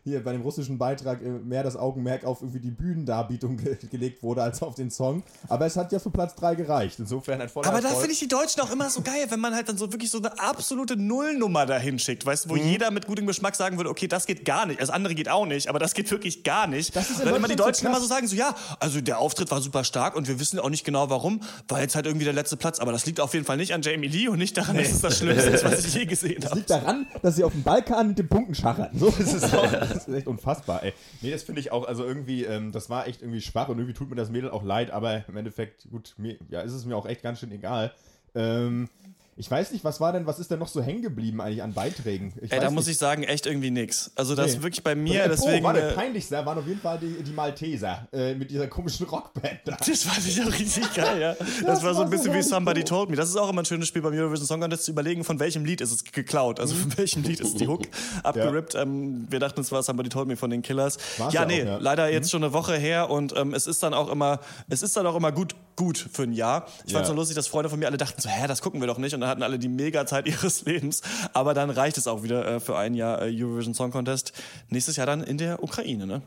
hier bei dem russischen Beitrag äh, mehr das Augenmerk auf irgendwie die Bühnendarbietung ge gelegt wurde als auf den Song. Aber es hat ja für Platz 3 gereicht. Insofern ein voller Aber da finde ich die Deutschen auch immer so geil, wenn man halt dann so wirklich so eine absolute Nullnummer dahin schickt, weißt du, Mhm. wo jeder mit gutem Geschmack sagen würde, okay, das geht gar nicht, das andere geht auch nicht, aber das geht wirklich gar nicht. Das ist dann immer die Deutschland so Deutschen immer so sagen, so ja, also der Auftritt war super stark und wir wissen auch nicht genau warum, war jetzt halt irgendwie der letzte Platz, aber das liegt auf jeden Fall nicht an Jamie Lee und nicht daran, dass es das Schlimmste ist, was ich je gesehen Das habe. liegt daran, dass sie auf dem Balkan mit den Punkten schachern. So ist es auch. Das ist echt unfassbar, ey. Nee, das finde ich auch, also irgendwie, ähm, das war echt irgendwie schwach und irgendwie tut mir das Mädel auch leid, aber im Endeffekt, gut, mir, ja, ist es mir auch echt ganz schön egal. Ähm, ich weiß nicht, was war denn, was ist denn noch so hängen geblieben eigentlich an Beiträgen? Ich Ey, da weiß muss nicht. ich sagen, echt irgendwie nix. Also das Nee. ist wirklich bei mir, äh, deswegen... Oh, warte, äh, peinlichster waren auf jeden Fall die, die Malteser äh, mit dieser komischen Rockband da. Das fand ich auch richtig geil, ja. Das, war so war ein bisschen so wie. Somebody Told Me. Das ist auch immer ein schönes Spiel beim Eurovision Song Contest zu überlegen, von welchem Lied ist es geklaut. Also von welchem Lied ist die Hook abgerippt. Ähm, wir dachten, es war Somebody Told Me von den Killers. War's ja, ja nee, auch, ja. leider jetzt schon eine Woche her und ähm, es ist dann auch immer, es ist dann auch immer gut, gut für ein Jahr. Ich fand's Ja. so lustig, dass Freunde von mir alle dachten so, hä, das gucken wir doch nicht. Und dann hatten alle die Mega-Zeit ihres Lebens. Aber dann reicht es auch wieder äh, für ein Jahr äh, Eurovision Song Contest. Nächstes Jahr dann in der Ukraine, ne?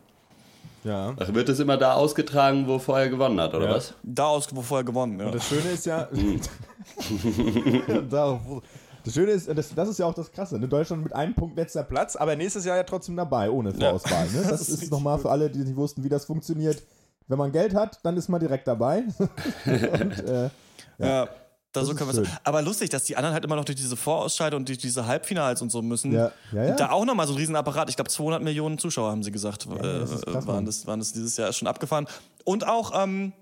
Ja. Ach, wird es immer da ausgetragen, wo vorher gewonnen hat, oder Ja. was? Da aus, wo vorher gewonnen, ja. Das Schöne ist ja. da, das Schöne ist, das, das ist ja auch das Krasse. Ne? Deutschland mit einem Punkt letzter Platz, aber nächstes Jahr ja trotzdem dabei, ohne Vorauswahl. Ne? Das, ist ist nochmal für alle, die nicht wussten, wie das funktioniert. Wenn man Geld hat, dann ist man direkt dabei. Und, äh, Ja. Da so können wir. Aber lustig, dass die anderen halt immer noch durch diese Vorausscheide und durch diese Halbfinals und so müssen. Ja, ja, ja. Da auch nochmal so ein Riesenapparat. Ich glaube, 200 Millionen Zuschauer haben sie gesagt, das ist äh, krass, waren, das, waren das dieses Jahr schon abgefahren. Und auch ähm,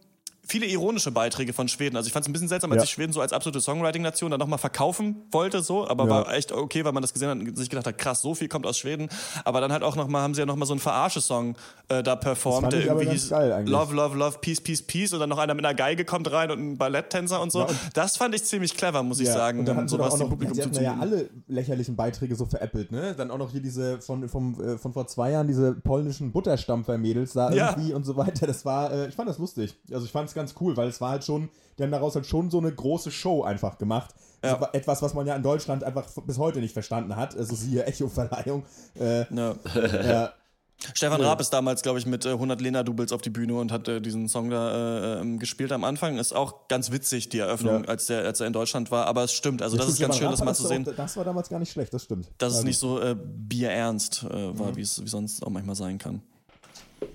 viele ironische Beiträge von Schweden. Also ich fand es ein bisschen seltsam, als Ja. sich Schweden so als absolute Songwriting-Nation dann nochmal verkaufen wollte, so, aber Ja. war echt okay, weil man das gesehen hat und sich gedacht hat, krass, so viel kommt aus Schweden. Aber dann halt auch nochmal, haben sie ja nochmal so einen Verarsche-Song äh, da performt, der ich aber irgendwie hieß. Love, Love, Love, Peace, Peace, Peace und dann noch einer mit einer Geige kommt rein und ein Balletttänzer und so. Ja, und- das fand ich ziemlich clever, muss ich sagen, und dann um sowas dem Publikum hatten ja alle lächerlichen Beiträge so veräppelt, ne? Dann auch noch hier diese von, vom, äh, von vor zwei Jahren, diese polnischen Butterstampfer-Mädels da irgendwie und so weiter. Das war, äh, ich fand das lustig. Also ich fand es ganz cool, weil es war halt schon, die haben daraus halt schon so eine große Show einfach gemacht. Ja. Also etwas, was man ja in Deutschland einfach bis heute nicht verstanden hat. Also siehe Echo-Verleihung. Äh, Ja. ja, Stefan Raab ist damals, glaube ich, mit äh, 100 Lena-Doubles auf die Bühne und hat äh, diesen Song da äh, ähm, gespielt am Anfang. Ist auch ganz witzig, die Eröffnung, Ja. als, der, als er in Deutschland war. Aber es stimmt, also das ist ganz schön, das mal zu sehen, Auch, das war damals gar nicht schlecht, das stimmt. dass es Also, nicht so äh, bierernst äh, Mhm. war, wie es wie sonst auch manchmal sein kann.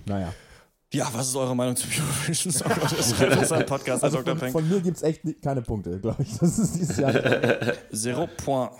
Naja. Ja, was ist eure Meinung zum Eurovision Song Contest? Das ist ein Podcast, Also Dr. von, Peng. von mir gibt es echt keine Punkte, glaube ich. Das ist dieses Jahr. Zero Point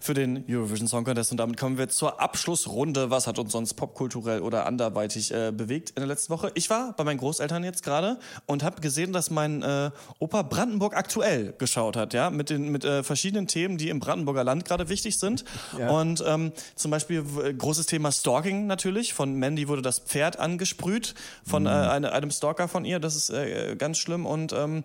für den Eurovision Song Contest. Und damit kommen wir zur Abschlussrunde. Was hat uns sonst popkulturell oder anderweitig äh, bewegt in der letzten Woche? Ich war bei meinen Großeltern jetzt gerade und habe gesehen, dass mein äh, Opa Brandenburg aktuell geschaut hat, ja, mit den mit äh, verschiedenen Themen, die im Brandenburger Land gerade wichtig sind. Ja. Und ähm, zum Beispiel großes Thema Stalking natürlich. Von Mandy wurde das Pferd angesprüht von äh, eine, einem Stalker von ihr. Das ist äh, ganz schlimm. Und ähm,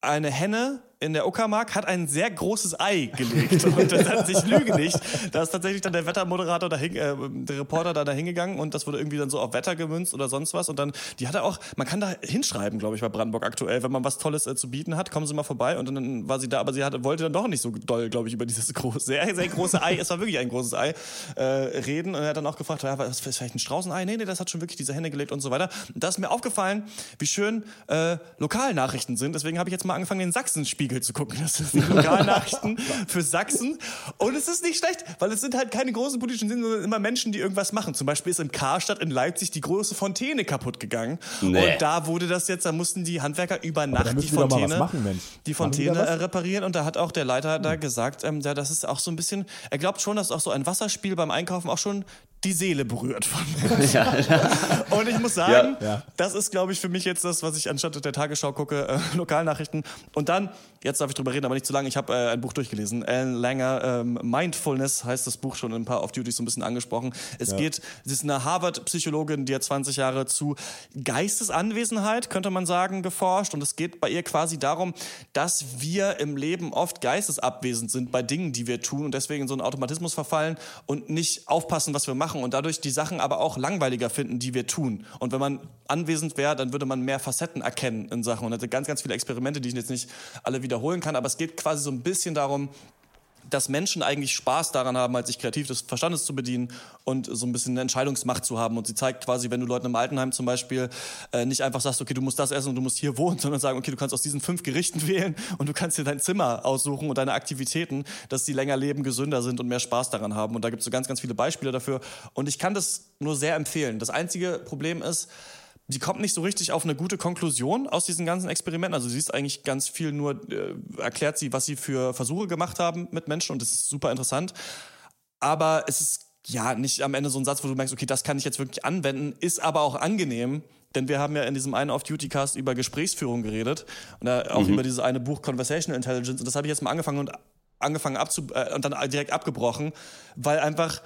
eine Henne in der Uckermark hat ein sehr großes Ei gelegt. Und das hat sich lüge nicht. Da ist tatsächlich dann der Wettermoderator dahin, äh, der Reporter da dahin gegangen und das wurde irgendwie dann so auf Wetter gemünzt oder sonst was. Und dann, die hat er auch, man kann da hinschreiben, glaube ich, bei Brandenburg aktuell, wenn man was Tolles äh, zu bieten hat, kommen Sie mal vorbei. Und dann war sie da, aber sie hatte, wollte dann doch nicht so doll, glaube ich, über dieses große, sehr, sehr große Ei, es war wirklich ein großes Ei, äh, reden. Und er hat dann auch gefragt, ja, was ist vielleicht ein Straußenei? Nee, nee, das hat schon wirklich diese Hände gelegt und so weiter. Und da ist mir aufgefallen, wie schön äh, Lokalnachrichten sind. Deswegen habe ich jetzt mal angefangen, den Sachsenspiegel zu gucken. Das sind die Lokalnachrichten für Sachsen. Und es ist nicht schlecht, weil es sind halt keine großen politischen Sinn, sondern immer Menschen, die irgendwas machen. Zum Beispiel ist im Karstadt in Leipzig die große Fontäne kaputt gegangen. Nee. Und da wurde das jetzt, da mussten die Handwerker über Nacht die Fontäne, machen, die Fontäne äh, reparieren. Und da hat auch der Leiter da gesagt, ähm, ja, das ist auch so ein bisschen, er glaubt schon, dass auch so ein Wasserspiel beim Einkaufen auch schon die Seele berührt von Ja, und ich muss sagen. Ja. das ist, glaube ich, für mich jetzt das, was ich anstatt der Tagesschau gucke, äh, Lokalnachrichten. Und dann, jetzt darf ich drüber reden, aber nicht zu lange, ich habe äh, ein Buch durchgelesen. Alan Langer, ähm, Mindfulness heißt das Buch, schon in ein paar Off-Duties so ein bisschen angesprochen. Es geht, sie ist eine Harvard-Psychologin, die hat 20 Jahre zu Geistesanwesenheit, könnte man sagen, geforscht. Und es geht bei ihr quasi darum, dass wir im Leben oft geistesabwesend sind bei Dingen, die wir tun und deswegen in so einen Automatismus verfallen und nicht aufpassen, was wir machen und dadurch die Sachen aber auch langweiliger finden, die wir tun. Und wenn man anwesend wäre, dann würde man mehr Facetten erkennen in Sachen und hatte ganz, ganz viele Experimente, die ich jetzt nicht alle wiederholen kann. Aber es geht quasi so ein bisschen darum, dass Menschen eigentlich Spaß daran haben, halt sich kreativ des Verstandes zu bedienen und so ein bisschen eine Entscheidungsmacht zu haben. Und sie zeigt quasi, wenn du Leuten im Altenheim zum Beispiel äh, nicht einfach sagst, okay, du musst das essen und du musst hier wohnen, sondern sagen, okay, du kannst aus diesen fünf Gerichten wählen und du kannst dir dein Zimmer aussuchen und deine Aktivitäten, dass die länger leben, gesünder sind und mehr Spaß daran haben. Und da gibt es so ganz, ganz viele Beispiele dafür. Und ich kann das nur sehr empfehlen. Das einzige Problem ist, die kommt nicht so richtig auf eine gute Konklusion aus diesen ganzen Experimenten. Also sie ist eigentlich ganz viel nur, äh, erklärt sie, was sie für Versuche gemacht haben mit Menschen und das ist super interessant. Aber es ist ja nicht am Ende so ein Satz, wo du merkst, okay, das kann ich jetzt wirklich anwenden, ist aber auch angenehm. Denn wir haben ja in diesem einen Off-Duty-Cast über Gesprächsführung geredet und da auch über dieses eine Buch Conversational Intelligence. Und das habe ich jetzt mal angefangen und angefangen abzu äh, und dann direkt abgebrochen, weil einfach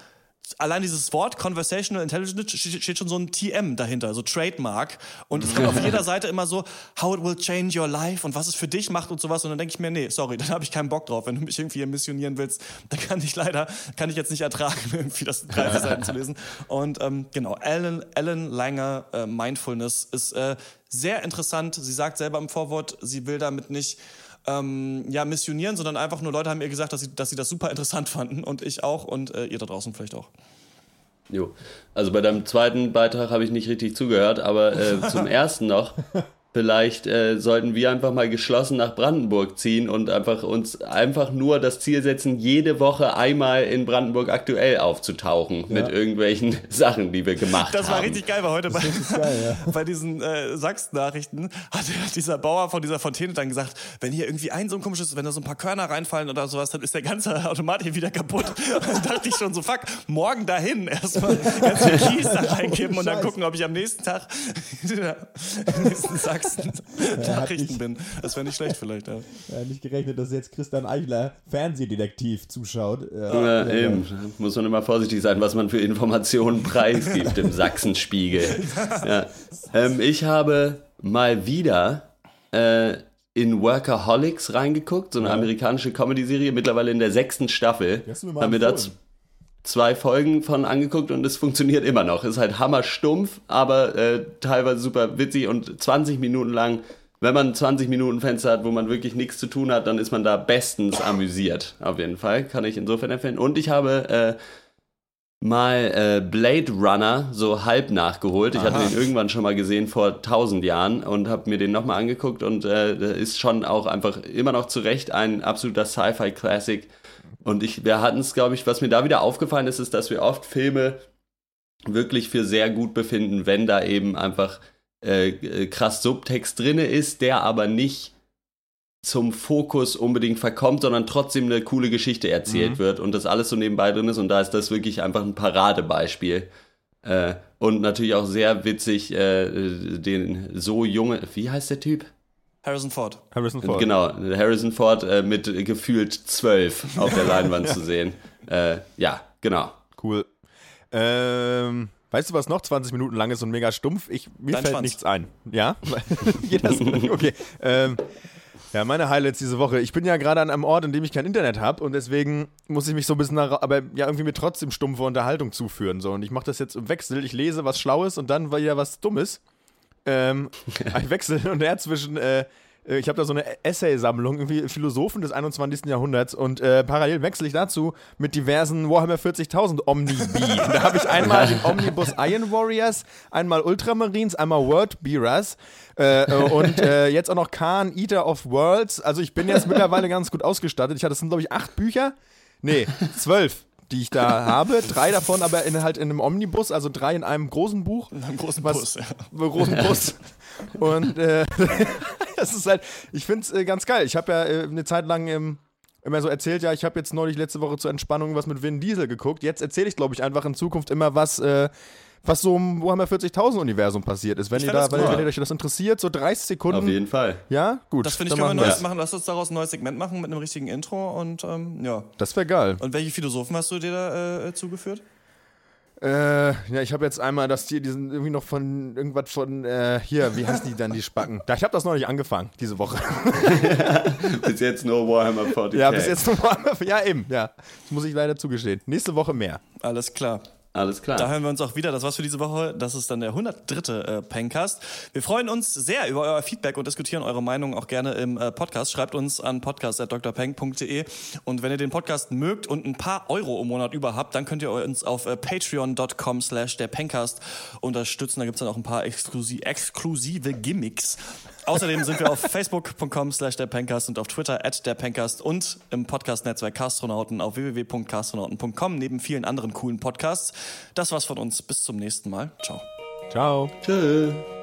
allein dieses Wort Conversational Intelligence steht schon so ein TM dahinter, so Trademark. Und es kommt auf jeder Seite immer so, how it will change your life und was es für dich macht und sowas. Und dann denke ich mir, nee, sorry, dann habe ich keinen Bock drauf. Wenn du mich irgendwie hier missionieren willst, dann kann ich leider, kann ich jetzt nicht ertragen, irgendwie das in 30 Seiten zu lesen. Und ähm, genau, Alan, Alan Langer äh, Mindfulness ist äh, sehr interessant. Sie sagt selber im Vorwort, sie will damit nicht ähm, ja, missionieren, sondern einfach nur Leute haben ihr gesagt, dass sie, dass sie das super interessant fanden und ich auch und äh, ihr da draußen vielleicht auch. Jo. Also bei deinem zweiten Beitrag habe ich nicht richtig zugehört, aber äh, zum ersten noch. Vielleicht äh, sollten wir einfach mal geschlossen nach Brandenburg ziehen und einfach uns einfach nur das Ziel setzen, jede Woche einmal in Brandenburg aktuell aufzutauchen mit irgendwelchen Sachen, die wir gemacht Das haben. war richtig geil, weil heute bei, geil, bei diesen äh, Sachsen-Nachrichten hat dieser Bauer von dieser Fontäne dann gesagt, wenn hier irgendwie ein so ein komisches, wenn da so ein paar Körner reinfallen oder sowas, dann ist der ganze Automat hier wieder kaputt. Und dann dachte ich schon so, fuck, morgen dahin erstmal ganz viel Kies da reingeben und dann gucken, ob ich am nächsten Tag im nächsten Sachsen-Nachrichten bin. Das wäre nicht schlecht vielleicht, ja. Ja, nicht gerechnet, dass jetzt Christian Eichler Fernsehdetektiv zuschaut. Ja, eben. Muss man immer vorsichtig sein, was man für Informationen preisgibt im Sachsenspiegel. Ja. Ähm, ich habe mal wieder äh, in Workaholics reingeguckt, so eine amerikanische Comedy-Serie, mittlerweile in der sechsten Staffel. Die hast du mir mal Haben wir da empfohlen. z- zwei Folgen von angeguckt und es funktioniert immer noch. Ist halt hammerstumpf, aber äh, teilweise super witzig und 20 Minuten lang. Wenn man 20 Minuten Fenster hat, wo man wirklich nichts zu tun hat, dann ist man da bestens amüsiert. Auf jeden Fall. Kann ich insofern empfehlen. Und ich habe äh, mal äh, Blade Runner so halb nachgeholt. Ich hatte den irgendwann schon mal gesehen vor tausend Jahren und habe mir den nochmal angeguckt und äh, ist schon auch einfach immer noch zu Recht ein absoluter Sci-Fi-Classic. Und ich, wir hatten es, glaube ich, was mir da wieder aufgefallen ist, ist, dass wir oft Filme wirklich für sehr gut befinden, wenn da eben einfach äh, äh, krass Subtext drinne ist, der aber nicht zum Fokus unbedingt verkommt, sondern trotzdem eine coole Geschichte erzählt wird und das alles so nebenbei drin ist und da ist das wirklich einfach ein Paradebeispiel. Äh, und natürlich auch sehr witzig, äh, den so junge, wie heißt der Typ? Harrison Ford. Harrison Ford. Genau, Harrison Ford äh, mit gefühlt zwölf auf der Leinwand zu sehen. Äh, ja, genau. Cool. Ähm, weißt du, was noch 20 Minuten lang ist und mega stumpf? Ich, mir Dein fällt Schwanz. nichts ein. Ja? Okay. Ähm, Ja, meine Highlights diese Woche. Ich bin ja gerade an einem Ort, in dem ich kein Internet habe und deswegen muss ich mich so ein bisschen, nach, aber ja, irgendwie mir trotzdem stumpfe Unterhaltung zuführen. So. Und ich mache das jetzt im Wechsel. Ich lese was Schlaues und dann wieder was Dummes. Ähm, ein Wechsel und er zwischen äh, äh, ich habe da so eine Essay-Sammlung, irgendwie Philosophen des 21. Jahrhunderts und äh, parallel wechsle ich dazu mit diversen Warhammer 40.000 Omnibi. da habe ich einmal den Omnibus Iron Warriors, einmal Ultramarines, einmal World Beerers äh, äh, und äh, jetzt auch noch Khan, Eater of Worlds. Also ich bin jetzt mittlerweile ganz gut ausgestattet. Ich hatte, das sind glaube ich acht Bücher. Nee, zwölf die ich da habe. Drei davon aber in, halt in einem Omnibus, also drei in einem großen Buch. In einem großen was, Bus, ja. Großen Bus. Und äh, das ist halt, ich finde es äh, ganz geil. Ich habe ja äh, eine Zeit lang ähm, immer so erzählt, ja, ich habe jetzt neulich letzte Woche zur Entspannung was mit Vin Diesel geguckt. Jetzt erzähle ich, glaube ich, einfach in Zukunft immer was, äh, was so im Warhammer 40.000 Universum passiert ist. Wenn, ihr, da, das wenn, cool. wenn ihr euch das interessiert, so 30 Sekunden. Auf jeden Fall. Ja, gut. Das finde ich, können wir machen neues machen. Lass uns daraus ein neues Segment machen mit einem richtigen Intro und ähm, ja. Das wäre geil. Und welche Philosophen hast du dir da äh, zugeführt? Äh, ja, ich habe jetzt einmal das hier, die sind irgendwie noch von irgendwas von, äh, hier, wie heißen die dann, die Spacken? Da, ich habe das noch nicht angefangen, diese Woche. bis jetzt nur Warhammer 40k. ja, bis jetzt nochmal, ja eben, ja. Das muss ich leider zugestehen. Nächste Woche mehr. Alles klar. Alles klar. Da hören wir uns auch wieder. Das war's für diese Woche. Das ist dann der 103. Äh, Pencast. Wir freuen uns sehr über euer Feedback und diskutieren eure Meinung auch gerne im äh, Podcast. Schreibt uns an podcast.drpeng.de und wenn ihr den Podcast mögt und ein paar Euro im Monat über habt, dann könnt ihr uns auf äh, patreon.com slash der unterstützen. Da gibt's dann auch ein paar exklusi exklusive Gimmicks. Außerdem sind wir auf facebook.com slash der Pencast und auf Twitter at der Pencast und im Podcast-Netzwerk Castronauten auf www.castronauten.com neben vielen anderen coolen Podcasts. Das war's von uns. Bis zum nächsten Mal. Ciao. Ciao. Tschüss.